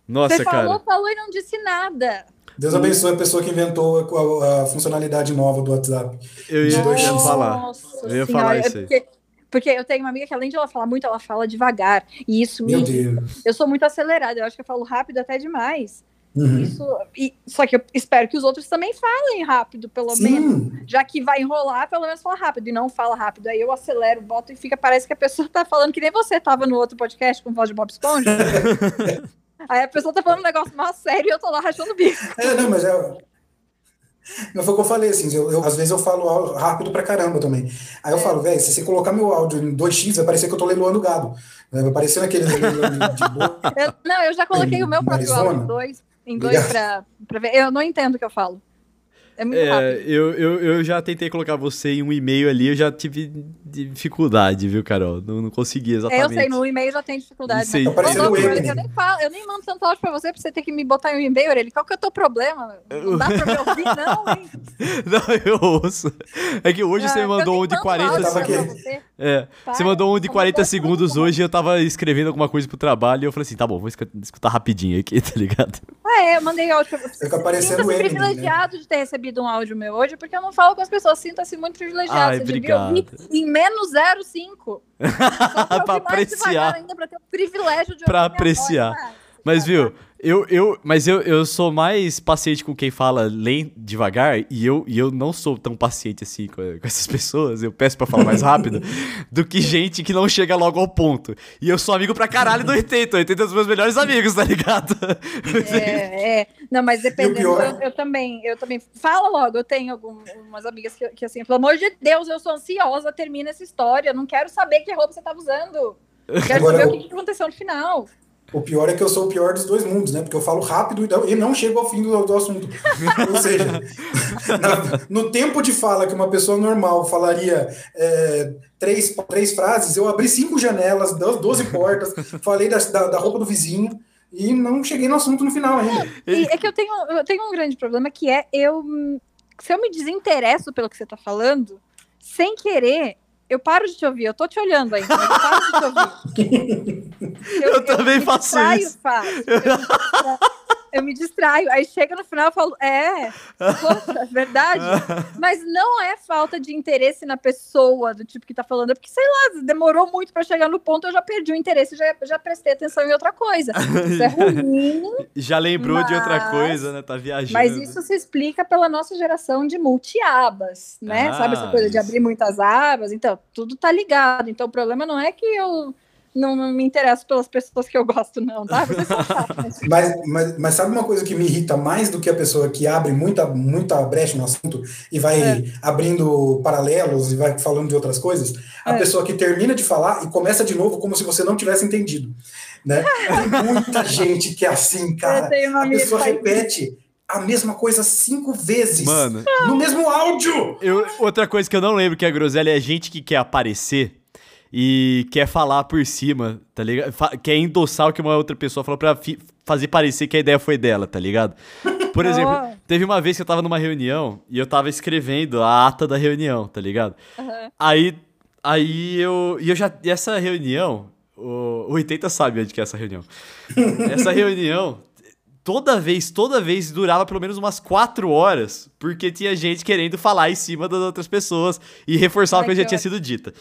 [SPEAKER 1] Nossa,
[SPEAKER 2] Você falou,
[SPEAKER 1] cara.
[SPEAKER 2] falou e não disse nada.
[SPEAKER 3] Deus abençoe a pessoa que inventou a, a funcionalidade nova do WhatsApp.
[SPEAKER 1] Eu ia,
[SPEAKER 3] de dois
[SPEAKER 1] eu ia falar.
[SPEAKER 2] Nossa
[SPEAKER 1] Eu ia
[SPEAKER 2] Senhora,
[SPEAKER 1] falar
[SPEAKER 2] é
[SPEAKER 1] isso aí.
[SPEAKER 2] Porque, porque eu tenho uma amiga que, além de ela falar muito, ela fala devagar. E isso
[SPEAKER 3] Meu
[SPEAKER 2] me.
[SPEAKER 3] Deus.
[SPEAKER 2] Eu sou muito acelerada, eu acho que eu falo rápido até demais.
[SPEAKER 3] Uhum.
[SPEAKER 2] Isso, e, só que eu espero que os outros também falem rápido, pelo menos.
[SPEAKER 3] Sim,
[SPEAKER 2] Já que vai enrolar, pelo menos fala rápido. E não fala rápido. Aí eu acelero, boto e fica, parece que a pessoa tá falando que nem você tava no outro podcast com voz de Bob Esponja. Aí a pessoa tá falando um negócio mais sério e eu tô lá rachando o bico.
[SPEAKER 3] É, não, mas é. Não foi o que eu falei, assim, eu, eu- às vezes eu falo rápido pra caramba também. Aí eu
[SPEAKER 2] É.
[SPEAKER 3] falo, velho, se você colocar meu áudio em 2x, vai parecer que eu tô leiloando gado. Vai parecer naquele de boa.
[SPEAKER 2] Eu- não, eu já coloquei o meu próprio
[SPEAKER 3] Arizona?
[SPEAKER 2] áudio em dois, em dois pra, pra ver. Eu não entendo o que eu falo. É muito
[SPEAKER 1] É,
[SPEAKER 2] rápido.
[SPEAKER 1] eu, eu, eu já tentei colocar você em um e-mail ali, eu já tive dificuldade, viu, Carol? Não, não consegui
[SPEAKER 2] É,
[SPEAKER 1] exatamente.
[SPEAKER 2] eu sei, no e-mail já tem dificuldade.
[SPEAKER 1] Isso aí.
[SPEAKER 2] mas-
[SPEAKER 3] Tá parecendo eu,
[SPEAKER 2] eu,
[SPEAKER 3] né?
[SPEAKER 2] nem falo, eu nem mando tanto áudio pra você pra você ter que me botar em um e-mail, Orelha. Qual que é o teu problema? Não dá pra me ouvir, não, hein?
[SPEAKER 1] Não, eu ouço. É que hoje você
[SPEAKER 2] Ah,
[SPEAKER 1] me mandou
[SPEAKER 2] eu
[SPEAKER 1] um de
[SPEAKER 2] mando
[SPEAKER 1] 40
[SPEAKER 2] áudio
[SPEAKER 3] Tava
[SPEAKER 2] pra
[SPEAKER 3] aqui.
[SPEAKER 1] segundos.
[SPEAKER 2] Você.
[SPEAKER 1] É,
[SPEAKER 2] Para,
[SPEAKER 1] você mandou um de
[SPEAKER 2] eu
[SPEAKER 1] 40
[SPEAKER 2] mandei
[SPEAKER 1] segundos
[SPEAKER 2] tudo.
[SPEAKER 1] hoje e eu tava escrevendo alguma coisa pro trabalho e eu falei assim, tá bom, vou escu- escutar rapidinho aqui, tá ligado?
[SPEAKER 2] Ah, é, eu mandei áudio pra você.
[SPEAKER 3] Fica parecendo
[SPEAKER 2] Sinta-se
[SPEAKER 3] Eminem, né?
[SPEAKER 2] privilegiado de ter recebido um áudio meu hoje, porque eu não falo com as pessoas. Sinta-se muito privilegiado.
[SPEAKER 1] Ai,
[SPEAKER 2] você devia ouvir
[SPEAKER 1] obrigado.
[SPEAKER 2] em menos 0,5. Só
[SPEAKER 1] Pra apreciar.
[SPEAKER 2] ainda, pra ter o privilégio de
[SPEAKER 1] Pra apreciar.
[SPEAKER 2] voz. Ah,
[SPEAKER 1] Mas viu. Eu, eu, mas eu, eu sou mais paciente com quem fala lento, devagar, e eu, e eu não sou tão paciente assim com, com essas pessoas, eu peço pra falar mais rápido, do que gente que não chega logo ao ponto. E eu sou amigo pra caralho do 80, 80 é dos meus melhores amigos, tá ligado?
[SPEAKER 2] É, é. Não, mas dependendo, eu, eu, também, eu também. Fala logo, eu tenho algumas amigas que, que, assim, pelo amor de Deus, eu sou ansiosa, termina essa história, eu não quero saber que roupa você tava usando. Eu quero Agora, saber o que, que aconteceu no final.
[SPEAKER 3] O pior é que eu sou o pior dos dois mundos, né? Porque eu falo rápido e não chego ao fim do, do assunto. Ou seja, na, no tempo de fala que uma pessoa normal falaria é, três, três frases, eu abri cinco janelas, doze portas, falei da, da, da, roupa do vizinho e não cheguei no assunto no final ainda.
[SPEAKER 2] E é que eu tenho, eu tenho um grande problema que é eu. Se eu me desinteresso pelo que você está falando, sem querer, eu paro de te ouvir, eu tô te olhando ainda, mas eu paro de te ouvir.
[SPEAKER 1] Eu, eu também eu faço isso.
[SPEAKER 2] Fácil. Eu, eu me distraio. Aí chega no final e falo, é, poxa, é verdade. Mas não é falta de interesse na pessoa, do tipo que tá falando, é porque, sei lá, demorou muito para chegar no ponto, eu já perdi o interesse, já, já prestei atenção em outra coisa. Isso é ruim.
[SPEAKER 1] já lembrou mas... de outra coisa, né? Tá viajando.
[SPEAKER 2] Mas isso se explica pela nossa geração de multi-abas, né? Ah, Sabe essa coisa isso. de abrir muitas abas? Então, tudo tá ligado. Então, o problema não é que eu não, não, me interesso pelas pessoas que eu gosto, não, tá?
[SPEAKER 3] mas, mas, mas, sabe uma coisa que me irrita mais do que a pessoa que abre muita, muita brecha no assunto e vai é. abrindo paralelos e vai falando de outras coisas? A é. pessoa que termina de falar e começa de novo como se você não tivesse entendido. Né? Tem muita gente que é assim, cara. A pessoa repete a mesma coisa cinco vezes.
[SPEAKER 1] Mano.
[SPEAKER 3] No mesmo áudio.
[SPEAKER 1] Eu, outra coisa que eu não lembro que é groselha é gente que quer aparecer e quer falar por cima, tá ligado? Quer endossar o que uma outra pessoa falou pra fazer parecer que a ideia foi dela, tá ligado? Por exemplo, teve uma vez que eu tava numa reunião e eu tava escrevendo a ata da reunião, tá ligado? Uhum. Aí, aí eu. E eu já. E essa reunião. O, o 80 sabe onde que é essa reunião. essa reunião toda vez, toda vez durava pelo menos umas quatro horas, porque tinha gente querendo falar em cima das outras pessoas e reforçar o que já tinha sido dita.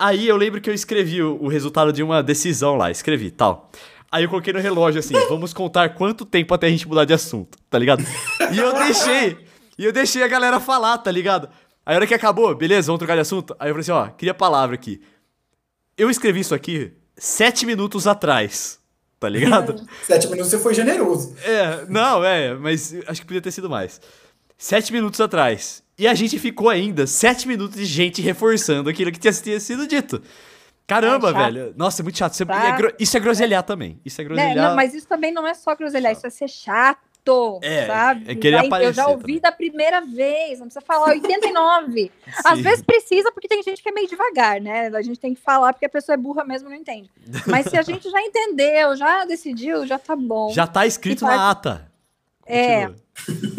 [SPEAKER 1] Aí eu lembro que eu escrevi o, o resultado de uma decisão lá, escrevi tal. Aí eu coloquei no relógio assim, vamos contar quanto tempo até a gente mudar de assunto, tá ligado? E eu deixei, e eu deixei a galera falar, tá ligado? Aí a hora que acabou, beleza, vamos trocar de assunto. Aí eu falei assim, ó, queria palavra aqui. Eu escrevi isso aqui sete minutos atrás, tá ligado?
[SPEAKER 3] sete minutos você foi generoso.
[SPEAKER 1] É, não, é, mas acho que podia ter sido mais. Sete minutos atrás. E a gente ficou ainda sete minutos de gente reforçando aquilo que tinha sido dito. Caramba, é velho. Nossa, é muito chato. Isso, é, é gro... isso é groselhar também. Isso é groselhar.
[SPEAKER 2] Não, mas isso também não é só groselhar, isso é ser chato, é, sabe?
[SPEAKER 1] É querer aparecer.
[SPEAKER 2] Eu já ouvi também. da primeira vez, não precisa falar 89. Às vezes precisa, porque tem gente que é meio devagar, né? A gente tem que falar porque a pessoa é burra mesmo não entende. Mas se a gente já entendeu, já decidiu, já tá bom.
[SPEAKER 1] Já tá escrito na ata.
[SPEAKER 2] É.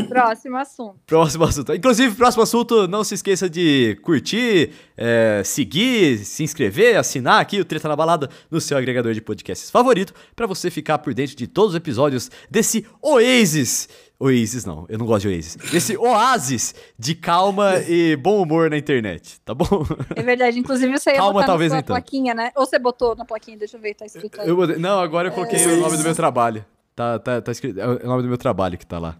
[SPEAKER 2] Próximo assunto.
[SPEAKER 1] Próximo assunto. Inclusive, próximo assunto, não se esqueça de curtir, é, seguir, se inscrever, assinar aqui o Treta na Balada no seu agregador de podcasts favorito, para você ficar por dentro de todos os episódios desse Oasis. Oasis não, eu não gosto de Oasis. Desse oásis de calma e bom humor na internet, tá bom?
[SPEAKER 2] É verdade, inclusive você ia calma, botar talvez na então. plaquinha, né? Ou você botou na plaquinha, deixa eu ver, tá escrito aí.
[SPEAKER 1] Eu, não, agora eu coloquei é... o nome do meu trabalho. Tá, tá, tá escrito, é o nome do meu trabalho que tá lá.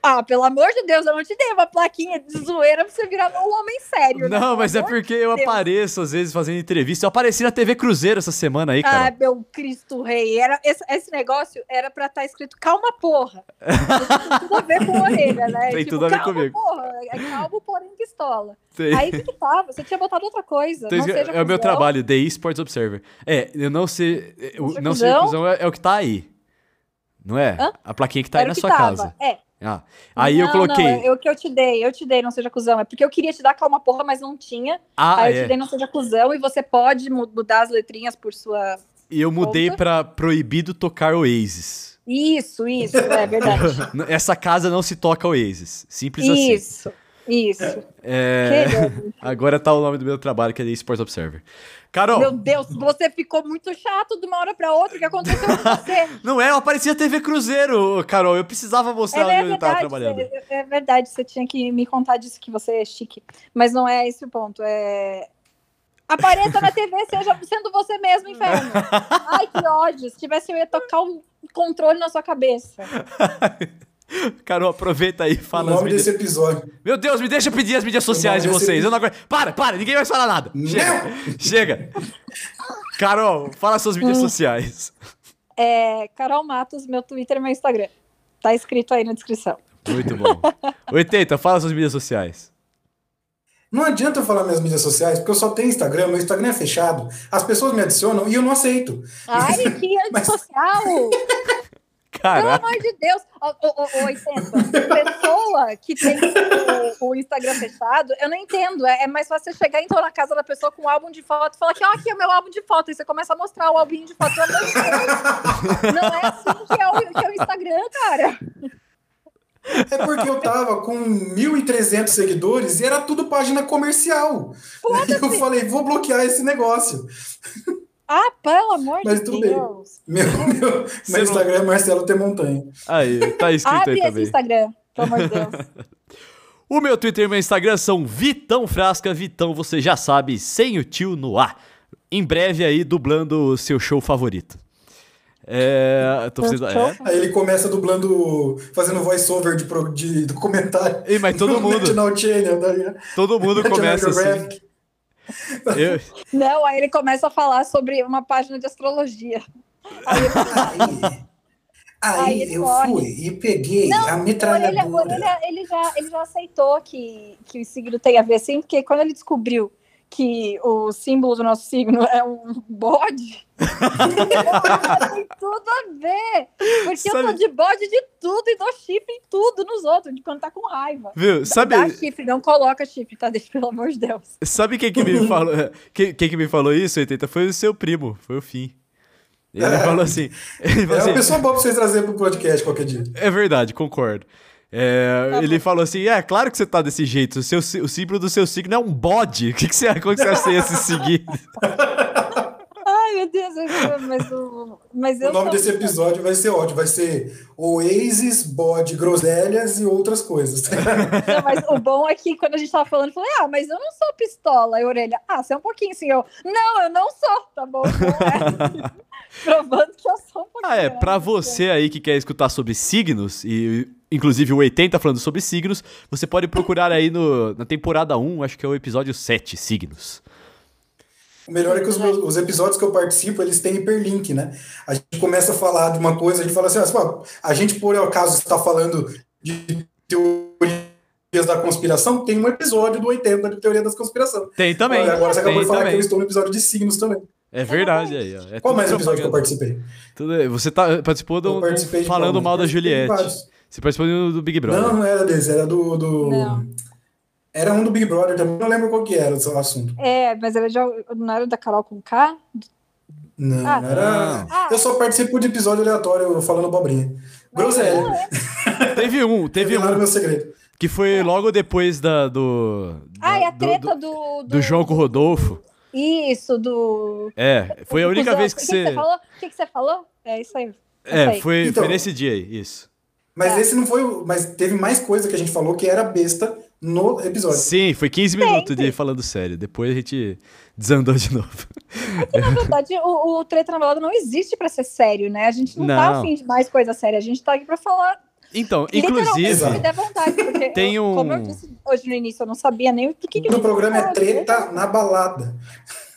[SPEAKER 2] Ah, pelo amor de Deus, eu não te dei uma plaquinha de zoeira pra você virar um homem sério.
[SPEAKER 1] Né? Não, mas é porque eu Deus. apareço às vezes fazendo entrevista. Eu apareci na TV Cruzeiro essa semana aí, cara.
[SPEAKER 2] Ah, meu Cristo Rei. Era, esse, esse negócio era pra estar tá escrito calma, porra. Tem tudo a ver com orelha, né?
[SPEAKER 1] Tem tipo, tudo a ver calma, comigo.
[SPEAKER 2] Porra, é calmo, porém pistola. Tem. Aí o que, que tava? Você tinha botado outra coisa. Tem,
[SPEAKER 1] é o meu trabalho, The Esports Observer. É, eu não sei. Eu, não sei é, é o que tá aí. Não é? Hã? A plaquinha que tá Era aí na sua tava. casa.
[SPEAKER 2] É.
[SPEAKER 1] Ah, aí não, eu coloquei.
[SPEAKER 2] Não, é o que eu te dei, eu te dei, não seja cuzão. É porque eu queria te dar calma porra, mas não tinha. Ah, aí eu te é. dei, não seja cuzão, e você pode mudar as letrinhas por sua.
[SPEAKER 1] E eu mudei pra proibido tocar Oasis.
[SPEAKER 2] Isso, isso, é verdade.
[SPEAKER 1] Essa casa não se toca Oasis. Simples
[SPEAKER 2] isso.
[SPEAKER 1] assim.
[SPEAKER 2] Isso. Isso.
[SPEAKER 1] É... Agora tá o nome do meu trabalho, que é The Sports Observer. Carol.
[SPEAKER 2] Meu Deus, você ficou muito chato de uma hora para outra. O que aconteceu com você?
[SPEAKER 1] Não é, eu aparecia TV Cruzeiro, Carol. Eu precisava mostrar é, onde eu tava trabalhando.
[SPEAKER 2] É, é, verdade, você tinha que me contar disso que você é chique. Mas não é esse o ponto. É. Apareça na TV seja, sendo você mesmo, inferno. Ai, que ódio. Se tivesse, eu ia tocar um controle na sua cabeça.
[SPEAKER 1] Carol, aproveita aí e fala
[SPEAKER 3] o nome desse episódio.
[SPEAKER 1] Meu Deus, me deixa pedir as mídias sociais de vocês. Eu não aguento. Para, para, ninguém vai falar nada. Chega. Chega. Carol, fala suas mídias hum. sociais.
[SPEAKER 2] É, Carol Matos, meu Twitter e meu Instagram. Tá escrito aí na descrição.
[SPEAKER 1] Muito bom. 80, fala suas mídias sociais.
[SPEAKER 3] Não adianta eu falar minhas mídias sociais, porque eu só tenho Instagram, meu Instagram é fechado. As pessoas me adicionam e eu não aceito.
[SPEAKER 2] Ai, mas, que antissocial! Mas... Caraca. Pelo amor de Deus. Ô, 80. Pessoa que tem o, o, Instagram fechado, eu não entendo. É, é, mais fácil você chegar então na casa da pessoa com um álbum de foto e falar que, ó, aqui é o meu álbum de foto. E você começa a mostrar o álbum de foto. Não é assim que é, o, que é o Instagram, cara.
[SPEAKER 3] É porque eu tava com 1.300 seguidores e era tudo página comercial. Eu falei, vou bloquear esse negócio.
[SPEAKER 2] Ah, pelo amor Mas de tudo Deus.
[SPEAKER 3] Bem. Meu, meu, meu Instagram é Marcelo T. Montanha.
[SPEAKER 1] Aí, tá escrito
[SPEAKER 2] Abre
[SPEAKER 1] aí também.
[SPEAKER 2] esse Instagram, pelo amor de Deus.
[SPEAKER 1] o meu Twitter e meu Instagram são Vitão Frasca. Vitão, você já sabe, sem o tio no ar. Em breve aí, dublando o seu show favorito. É, tô precisando, é.
[SPEAKER 3] Aí ele começa dublando, fazendo voice-over de, de documentário.
[SPEAKER 1] Ei, mas todo mundo.
[SPEAKER 3] Channel, tá
[SPEAKER 1] todo mundo começa assim.
[SPEAKER 2] Eu... Não, aí ele começa a falar sobre uma página de astrologia. Aí,
[SPEAKER 3] ele... aí, aí eu morre. fui e peguei Não, a metralhadora.
[SPEAKER 2] Ele, ele, ele, já, ele já aceitou que, que o signo tem a ver, sim, porque quando ele descobriu que o símbolo do nosso signo é um bode, tem tudo a ver. Porque sabe... eu tô de bode de tudo e dou chifre em tudo nos outros, de quando tá com raiva.
[SPEAKER 1] Viu? Sabe...
[SPEAKER 2] Dá chifre, não coloca chifre, tá? Deixa, pelo amor de Deus.
[SPEAKER 1] Sabe quem que me falou, quem, quem que me falou isso, 80? Foi o seu primo, foi o Fim. Ele é. falou assim. Ele falou
[SPEAKER 3] é
[SPEAKER 1] assim,
[SPEAKER 3] uma pessoa boa pra vocês trazerem pro podcast qualquer dia.
[SPEAKER 1] É verdade, concordo. É, tá ele falou assim: é claro que você tá desse jeito. O, seu, o símbolo do seu signo é um bode. O que, que você, como que você acha esse seguir?
[SPEAKER 2] Ai, meu Deus, mas, o, mas
[SPEAKER 3] o nome desse episódio vai ser ótimo. Vai ser Oasis, bode, groselhas e outras coisas.
[SPEAKER 2] Não, mas o bom é que quando a gente tava falando, eu falei: ah, mas eu não sou pistola. E orelha, ah, você é um pouquinho assim. Eu, não, eu não sou, tá bom? Então, é. Provando que eu sou um pouquinho.
[SPEAKER 1] Ah, é. Né? Pra você aí que quer escutar sobre signos e inclusive o 80 falando sobre signos, você pode procurar aí no, na temporada 1, acho que é o episódio 7, signos.
[SPEAKER 3] O melhor é que os, meus, os episódios que eu participo, eles têm hiperlink, né? A gente começa a falar de uma coisa, a gente fala assim, ah, a gente, por acaso, está falando de teorias da conspiração, tem um episódio do 80 de teoria das conspiração.
[SPEAKER 1] Tem também.
[SPEAKER 3] Agora você acabou
[SPEAKER 1] de
[SPEAKER 3] falar
[SPEAKER 1] também.
[SPEAKER 3] que eu estou no episódio de signos também.
[SPEAKER 1] É verdade aí, ó. É
[SPEAKER 3] Qual mais episódio que eu participei?
[SPEAKER 1] Tudo, você tá, participou do, do falando mal da Juliette. Você participou do Big Brother.
[SPEAKER 3] Não, não era desse, era do. do... Não. Era um do Big Brother também, não lembro qual que era o assunto.
[SPEAKER 2] É, mas era de, não era da Carol com K?
[SPEAKER 3] Não, ah, era. Ah. Eu só participo de episódio aleatório falando bobrinha. Groselha.
[SPEAKER 1] teve um, teve um.
[SPEAKER 3] meu segredo.
[SPEAKER 1] Que foi logo depois da, do.
[SPEAKER 2] Ah, é a treta do. Do,
[SPEAKER 1] do, do João com o Rodolfo.
[SPEAKER 2] Isso, do.
[SPEAKER 1] É, foi a única vez que, que você.
[SPEAKER 2] O que, você falou? O que, você falou? É isso aí.
[SPEAKER 1] É. Foi, então, foi nesse dia aí, isso.
[SPEAKER 3] Mas é. esse não foi. Mas teve mais coisa que a gente falou que era besta no episódio.
[SPEAKER 1] Sim, foi 15 minutos de falando sério. Depois a gente desandou de novo.
[SPEAKER 2] É que, na verdade, o, o Treta na Balada não existe para ser sério, né? A gente não, tá não tá afim de mais coisa séria. A gente tá aqui pra falar.
[SPEAKER 1] Então, inclusive.
[SPEAKER 2] Me der vontade, porque
[SPEAKER 1] tem um...
[SPEAKER 2] eu, como eu disse hoje no início, eu não sabia nem o que, que
[SPEAKER 3] O programa é Treta na Balada.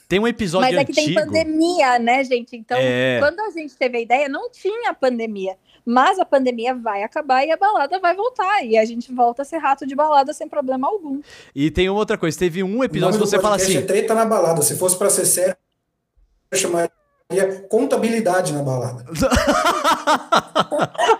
[SPEAKER 1] Tem um episódio
[SPEAKER 2] Mas é
[SPEAKER 1] que
[SPEAKER 2] tem pandemia, né, gente? Então, é... quando a gente teve a ideia, não tinha pandemia. Mas a pandemia vai acabar e a balada vai voltar. E a gente volta a ser rato de balada sem problema algum.
[SPEAKER 1] E tem uma outra coisa: teve um episódio que você fala assim. É
[SPEAKER 3] treta na balada. Se fosse para ser sério, eu chamaria contabilidade na balada.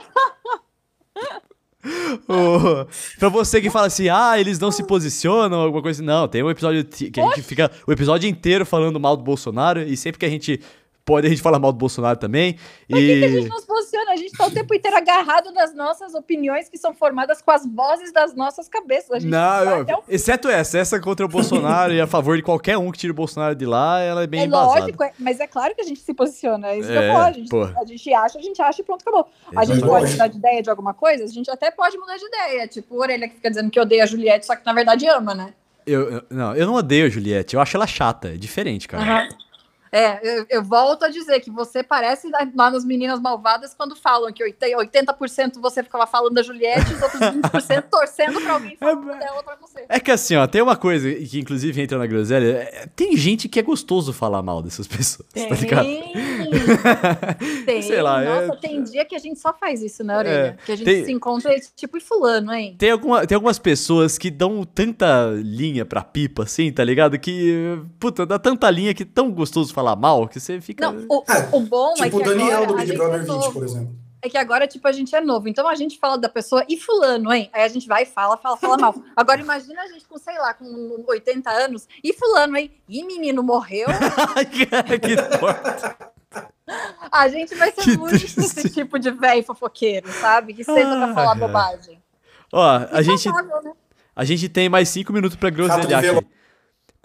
[SPEAKER 1] pra você que fala assim, ah, eles não se posicionam, alguma coisa assim. Não, tem um episódio que a gente fica o episódio inteiro falando mal do Bolsonaro e sempre que a gente pode a gente falar mal do Bolsonaro também.
[SPEAKER 2] Por e... que, que a gente não se posiciona? A gente tá o tempo inteiro agarrado nas nossas opiniões que são formadas com as vozes das nossas cabeças.
[SPEAKER 1] não, eu, exceto essa, essa contra o Bolsonaro e a favor de qualquer um que tire o Bolsonaro de lá, ela é bem é embasada. lógico,
[SPEAKER 2] é, mas é claro que a gente se posiciona. É isso é, que eu falo. A gente, a gente acha, a gente acha e pronto, acabou. A gente pode mudar de ideia de alguma coisa? A gente até pode mudar de ideia. Tipo, o Orelha que fica dizendo que odeia a Juliette, só que na verdade ama, né?
[SPEAKER 1] Eu, eu, não, eu não odeio a Juliette, eu acho ela chata, é diferente, cara. Uhum.
[SPEAKER 2] É, eu, eu, volto a dizer que você parece lá nas Meninas Malvadas quando falam que 80% você ficava falando da Juliette e os outros 20% torcendo pra alguém falando é, dela pra você.
[SPEAKER 1] É que assim, ó, tem uma coisa que inclusive entra na groselha, é, tem gente que é gostoso falar mal dessas pessoas,
[SPEAKER 2] tem,
[SPEAKER 1] tá ligado?
[SPEAKER 2] Tem, Sei lá, Nossa, é... tem dia que a gente só faz isso, né, Orelha? É, que a gente tem... se encontra tipo, e fulano, hein?
[SPEAKER 1] Tem, alguma, tem algumas pessoas que dão tanta linha pra pipa, assim, tá ligado? Que, puta, dá tanta linha que é tão gostoso falar mal que você fica.
[SPEAKER 2] Não, o, é, o bom
[SPEAKER 3] tipo
[SPEAKER 2] é que.
[SPEAKER 3] Tipo o Daniel
[SPEAKER 2] agora,
[SPEAKER 3] do Big Brother 20, por exemplo.
[SPEAKER 2] É que agora, tipo, a gente é novo. Então a gente fala da pessoa e fulano, hein? Aí a gente vai e fala, fala, fala mal. Agora imagina a gente com, sei lá, com 80 anos e fulano, hein? E menino morreu. que torta. A gente vai ser que muito triste. esse tipo de velho fofoqueiro, sabe? Que senta ah, pra falar bobagem.
[SPEAKER 1] Ó, a gente, né? a gente tem mais cinco minutos pra groselhar aqui.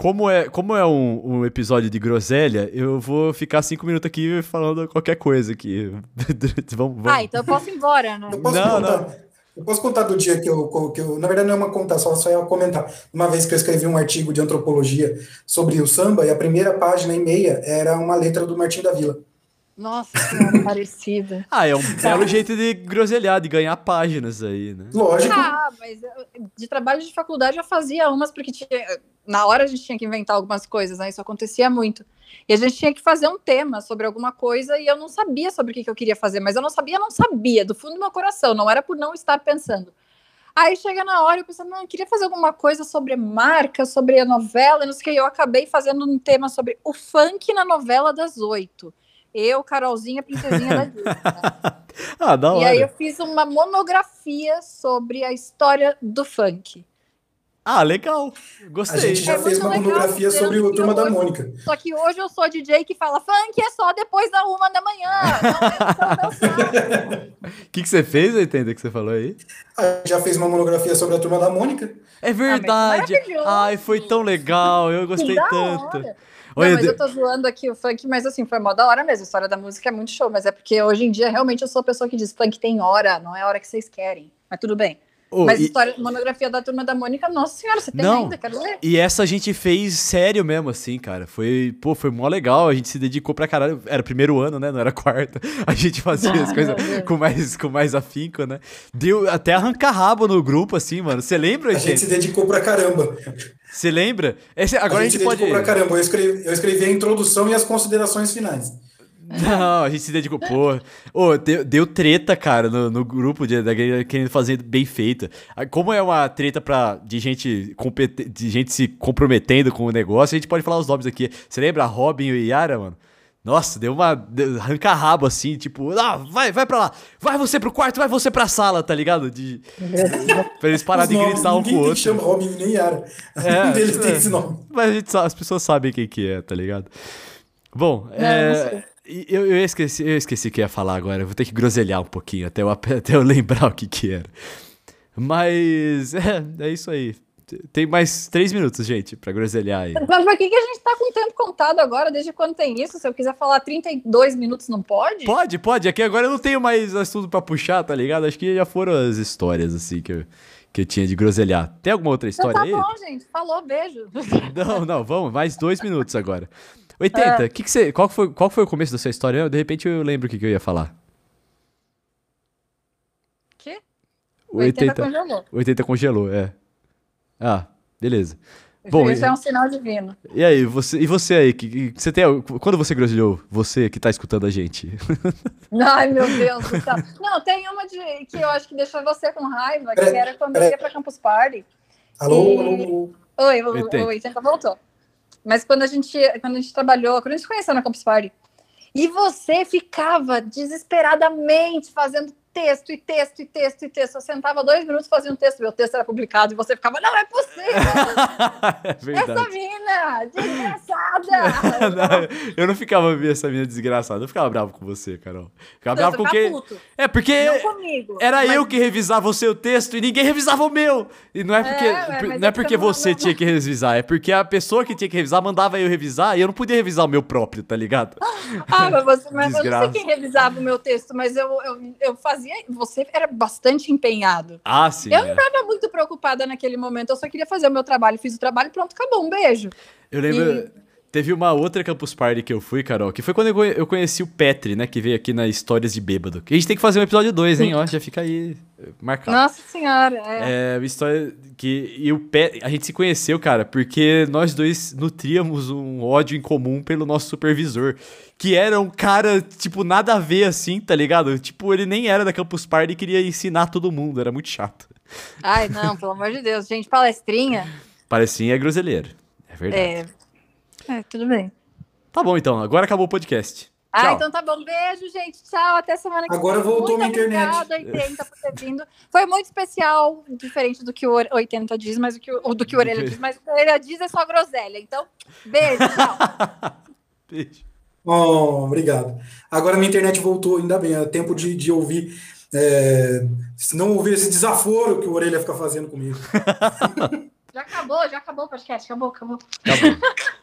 [SPEAKER 1] Como é, como é um, um, episódio de groselha, eu vou ficar cinco minutos aqui falando qualquer coisa aqui.
[SPEAKER 2] vamos, vamos. Ah, então eu posso ir embora, né?
[SPEAKER 3] Eu posso não, contar. Não. Eu posso contar do dia que eu, que eu. Na verdade, não é uma contar, só, só é comentar. Uma vez que eu escrevi um artigo de antropologia sobre o samba, e a primeira página e meia era uma letra do Martim da Vila.
[SPEAKER 2] Nossa, senhora, parecida.
[SPEAKER 1] Ah, é um belo jeito de groselhar, de ganhar páginas aí, né?
[SPEAKER 3] Lógico.
[SPEAKER 2] Ah, mas de trabalho de faculdade eu fazia umas, porque tinha, na hora a gente tinha que inventar algumas coisas, né? Isso acontecia muito. E a gente tinha que fazer um tema sobre alguma coisa e eu não sabia sobre o que, que eu queria fazer, mas eu não sabia, não sabia, do fundo do meu coração, não era por não estar pensando. Aí chega na hora, eu pensando, não, eu queria fazer alguma coisa sobre marca, sobre a novela, não sei o que, e eu acabei fazendo um tema sobre o funk na novela das oito. Eu, Carolzinha, princesinha da Disney. Né?
[SPEAKER 1] ah, da hora.
[SPEAKER 2] E aí eu fiz uma monografia sobre a história do funk.
[SPEAKER 1] Ah, legal. Gostei.
[SPEAKER 3] A gente já é fez uma monografia sobre o Turma da Mônica.
[SPEAKER 2] Só que hoje eu sou DJ que fala funk é só depois da uma da manhã. Não
[SPEAKER 1] é O que, que você fez, Entenda, que você falou aí?
[SPEAKER 3] A gente já fez uma monografia sobre a Turma da Mônica.
[SPEAKER 1] É ah, verdade. Ah, Ai, foi tão legal. Eu gostei tanto.
[SPEAKER 2] Hora. Não, mas eu tô zoando aqui o funk, mas assim, foi mó da hora mesmo. A história da música é muito show, mas é porque hoje em dia realmente eu sou a pessoa que diz funk tem hora, não é a hora que vocês querem. Mas tudo bem. Oh, Mas e... história, monografia da turma da Mônica, nossa senhora, você tem Não, ainda, quero ler.
[SPEAKER 1] E essa a gente fez sério mesmo, assim, cara. Foi, pô, foi mó legal. A gente se dedicou pra caralho. Era primeiro ano, né? Não era quarto. A gente fazia as coisas com mais, com mais afinco, né? Deu até arrancar rabo no grupo, assim, mano. Você lembra,
[SPEAKER 3] a gente? A gente se dedicou pra caramba.
[SPEAKER 1] Você lembra? Esse, agora a gente, a gente pode.
[SPEAKER 3] Pra caramba. Eu escrevi, eu escrevi a introdução e as considerações finais.
[SPEAKER 1] Não, a gente se dedicou. Pô, oh, deu, deu, treta, cara, no, no grupo de, da querendo fazer bem feita. Como é uma treta pra, de, gente de gente se comprometendo com o negócio, a gente pode falar os nomes aqui. Você lembra Robin e Yara, mano? Nossa, deu uma arranca-rabo assim, tipo, ah, vai, vai pra lá, vai você pro quarto, vai você pra sala, tá ligado? De... pra eles pararem de gritar um com o outro.
[SPEAKER 3] chama Robin nem Yara. É, um deles é. tem esse nome.
[SPEAKER 1] Mas gente, as pessoas sabem quem que é, tá ligado? Bom, não, é. Eu, eu, esqueci, eu esqueci o que ia falar agora. vou ter que groselhar um pouquinho até eu, até eu lembrar o que, que era. Mas é, é isso aí. Tem mais três minutos, gente, pra groselhar aí.
[SPEAKER 2] Mas por que, que a gente tá com o tempo contado agora? Desde quando tem isso? Se eu quiser falar 32 minutos, não pode?
[SPEAKER 1] Pode, pode. Aqui agora eu não tenho mais assunto pra puxar, tá ligado? Acho que já foram as histórias, assim, que eu, que eu tinha de groselhar. Tem alguma outra história então
[SPEAKER 2] tá
[SPEAKER 1] aí?
[SPEAKER 2] Tá bom, gente. Falou, beijo.
[SPEAKER 1] Não, não, vamos. Mais dois minutos agora. 80, é. que que você, qual, foi, qual foi o começo da sua história? De repente eu lembro o que, que eu ia falar.
[SPEAKER 2] Que?
[SPEAKER 1] O 80, 80 congelou. 80 congelou, é. Ah, beleza.
[SPEAKER 2] Bom, isso e, é um sinal divino.
[SPEAKER 1] E aí, você, e você aí, que, que, você tem, quando você groselhou? Você que tá escutando a gente.
[SPEAKER 2] Ai, meu Deus do céu. Não, tem uma de, que eu acho que deixou você com raiva, que era quando eu ia pra Campus Party.
[SPEAKER 3] Alô, e... alô.
[SPEAKER 2] Oi, o, o 80 voltou. Mas quando a gente, quando a gente trabalhou, quando a gente conheceu na Campus Party, e você ficava desesperadamente fazendo texto e texto e texto e texto. Eu sentava dois minutos fazendo um texto, meu texto era publicado e você ficava, não é possível! é essa mina, desgraçada!
[SPEAKER 1] não, eu não ficava vendo essa mina desgraçada, eu ficava bravo com você, Carol. Ficava bravo com quem. É porque
[SPEAKER 2] comigo,
[SPEAKER 1] era mas... eu que revisava o seu texto e ninguém revisava o meu. E não é porque, é, não é porque você tinha que revisar, é porque a pessoa que tinha que revisar mandava eu revisar e eu não podia revisar o meu próprio, tá ligado?
[SPEAKER 2] Ah, mas, você, mas eu não sei quem revisava o meu texto, mas eu, eu, eu fazia fazia, você era bastante empenhado.
[SPEAKER 1] Ah, sim.
[SPEAKER 2] Eu é. não estava muito preocupada naquele momento, eu só queria fazer o meu trabalho, fiz o trabalho, pronto, acabou, um beijo.
[SPEAKER 1] Eu lembro. E... Teve uma outra Campus Party que eu fui, Carol, que foi quando eu conheci o Petri, né? Que veio aqui na Histórias de Bêbado. A gente tem que fazer um episódio 2, hein? Ó, já fica aí eh, marcado.
[SPEAKER 2] Nossa senhora, é.
[SPEAKER 1] É história que. E o Pet, a gente se conheceu, cara, porque nós dois nutríamos um ódio em comum pelo nosso supervisor. Que era um cara, tipo, nada a ver assim, tá ligado? Tipo, ele nem era da Campus Party e queria ensinar todo mundo. Era muito chato.
[SPEAKER 2] Ai, não, pelo amor de Deus. Gente, palestrinha.
[SPEAKER 1] Palestrinha é groselheiro. É verdade.
[SPEAKER 2] É, é tudo bem.
[SPEAKER 1] Tá bom, então. Agora acabou o podcast.
[SPEAKER 2] Ah, Tchau. então tá bom. Beijo, gente. Tchau. Até semana que
[SPEAKER 3] vem. Agora voltou
[SPEAKER 2] minha
[SPEAKER 3] internet.
[SPEAKER 2] Obrigado, 80, por ter vindo. Foi muito especial, diferente do que o 80 diz, mas o que o, do que o Orelha diz, mas o que o Orelha diz é só groselha. Então, beijo, tchau.
[SPEAKER 1] beijo.
[SPEAKER 3] Oh, obrigado. Agora minha internet voltou, ainda bem. É tempo de, de ouvir. É, se não ouvir esse desaforo que o Orelha fica fazendo comigo.
[SPEAKER 2] já acabou, já acabou o podcast. Acabou, acabou. Acabou.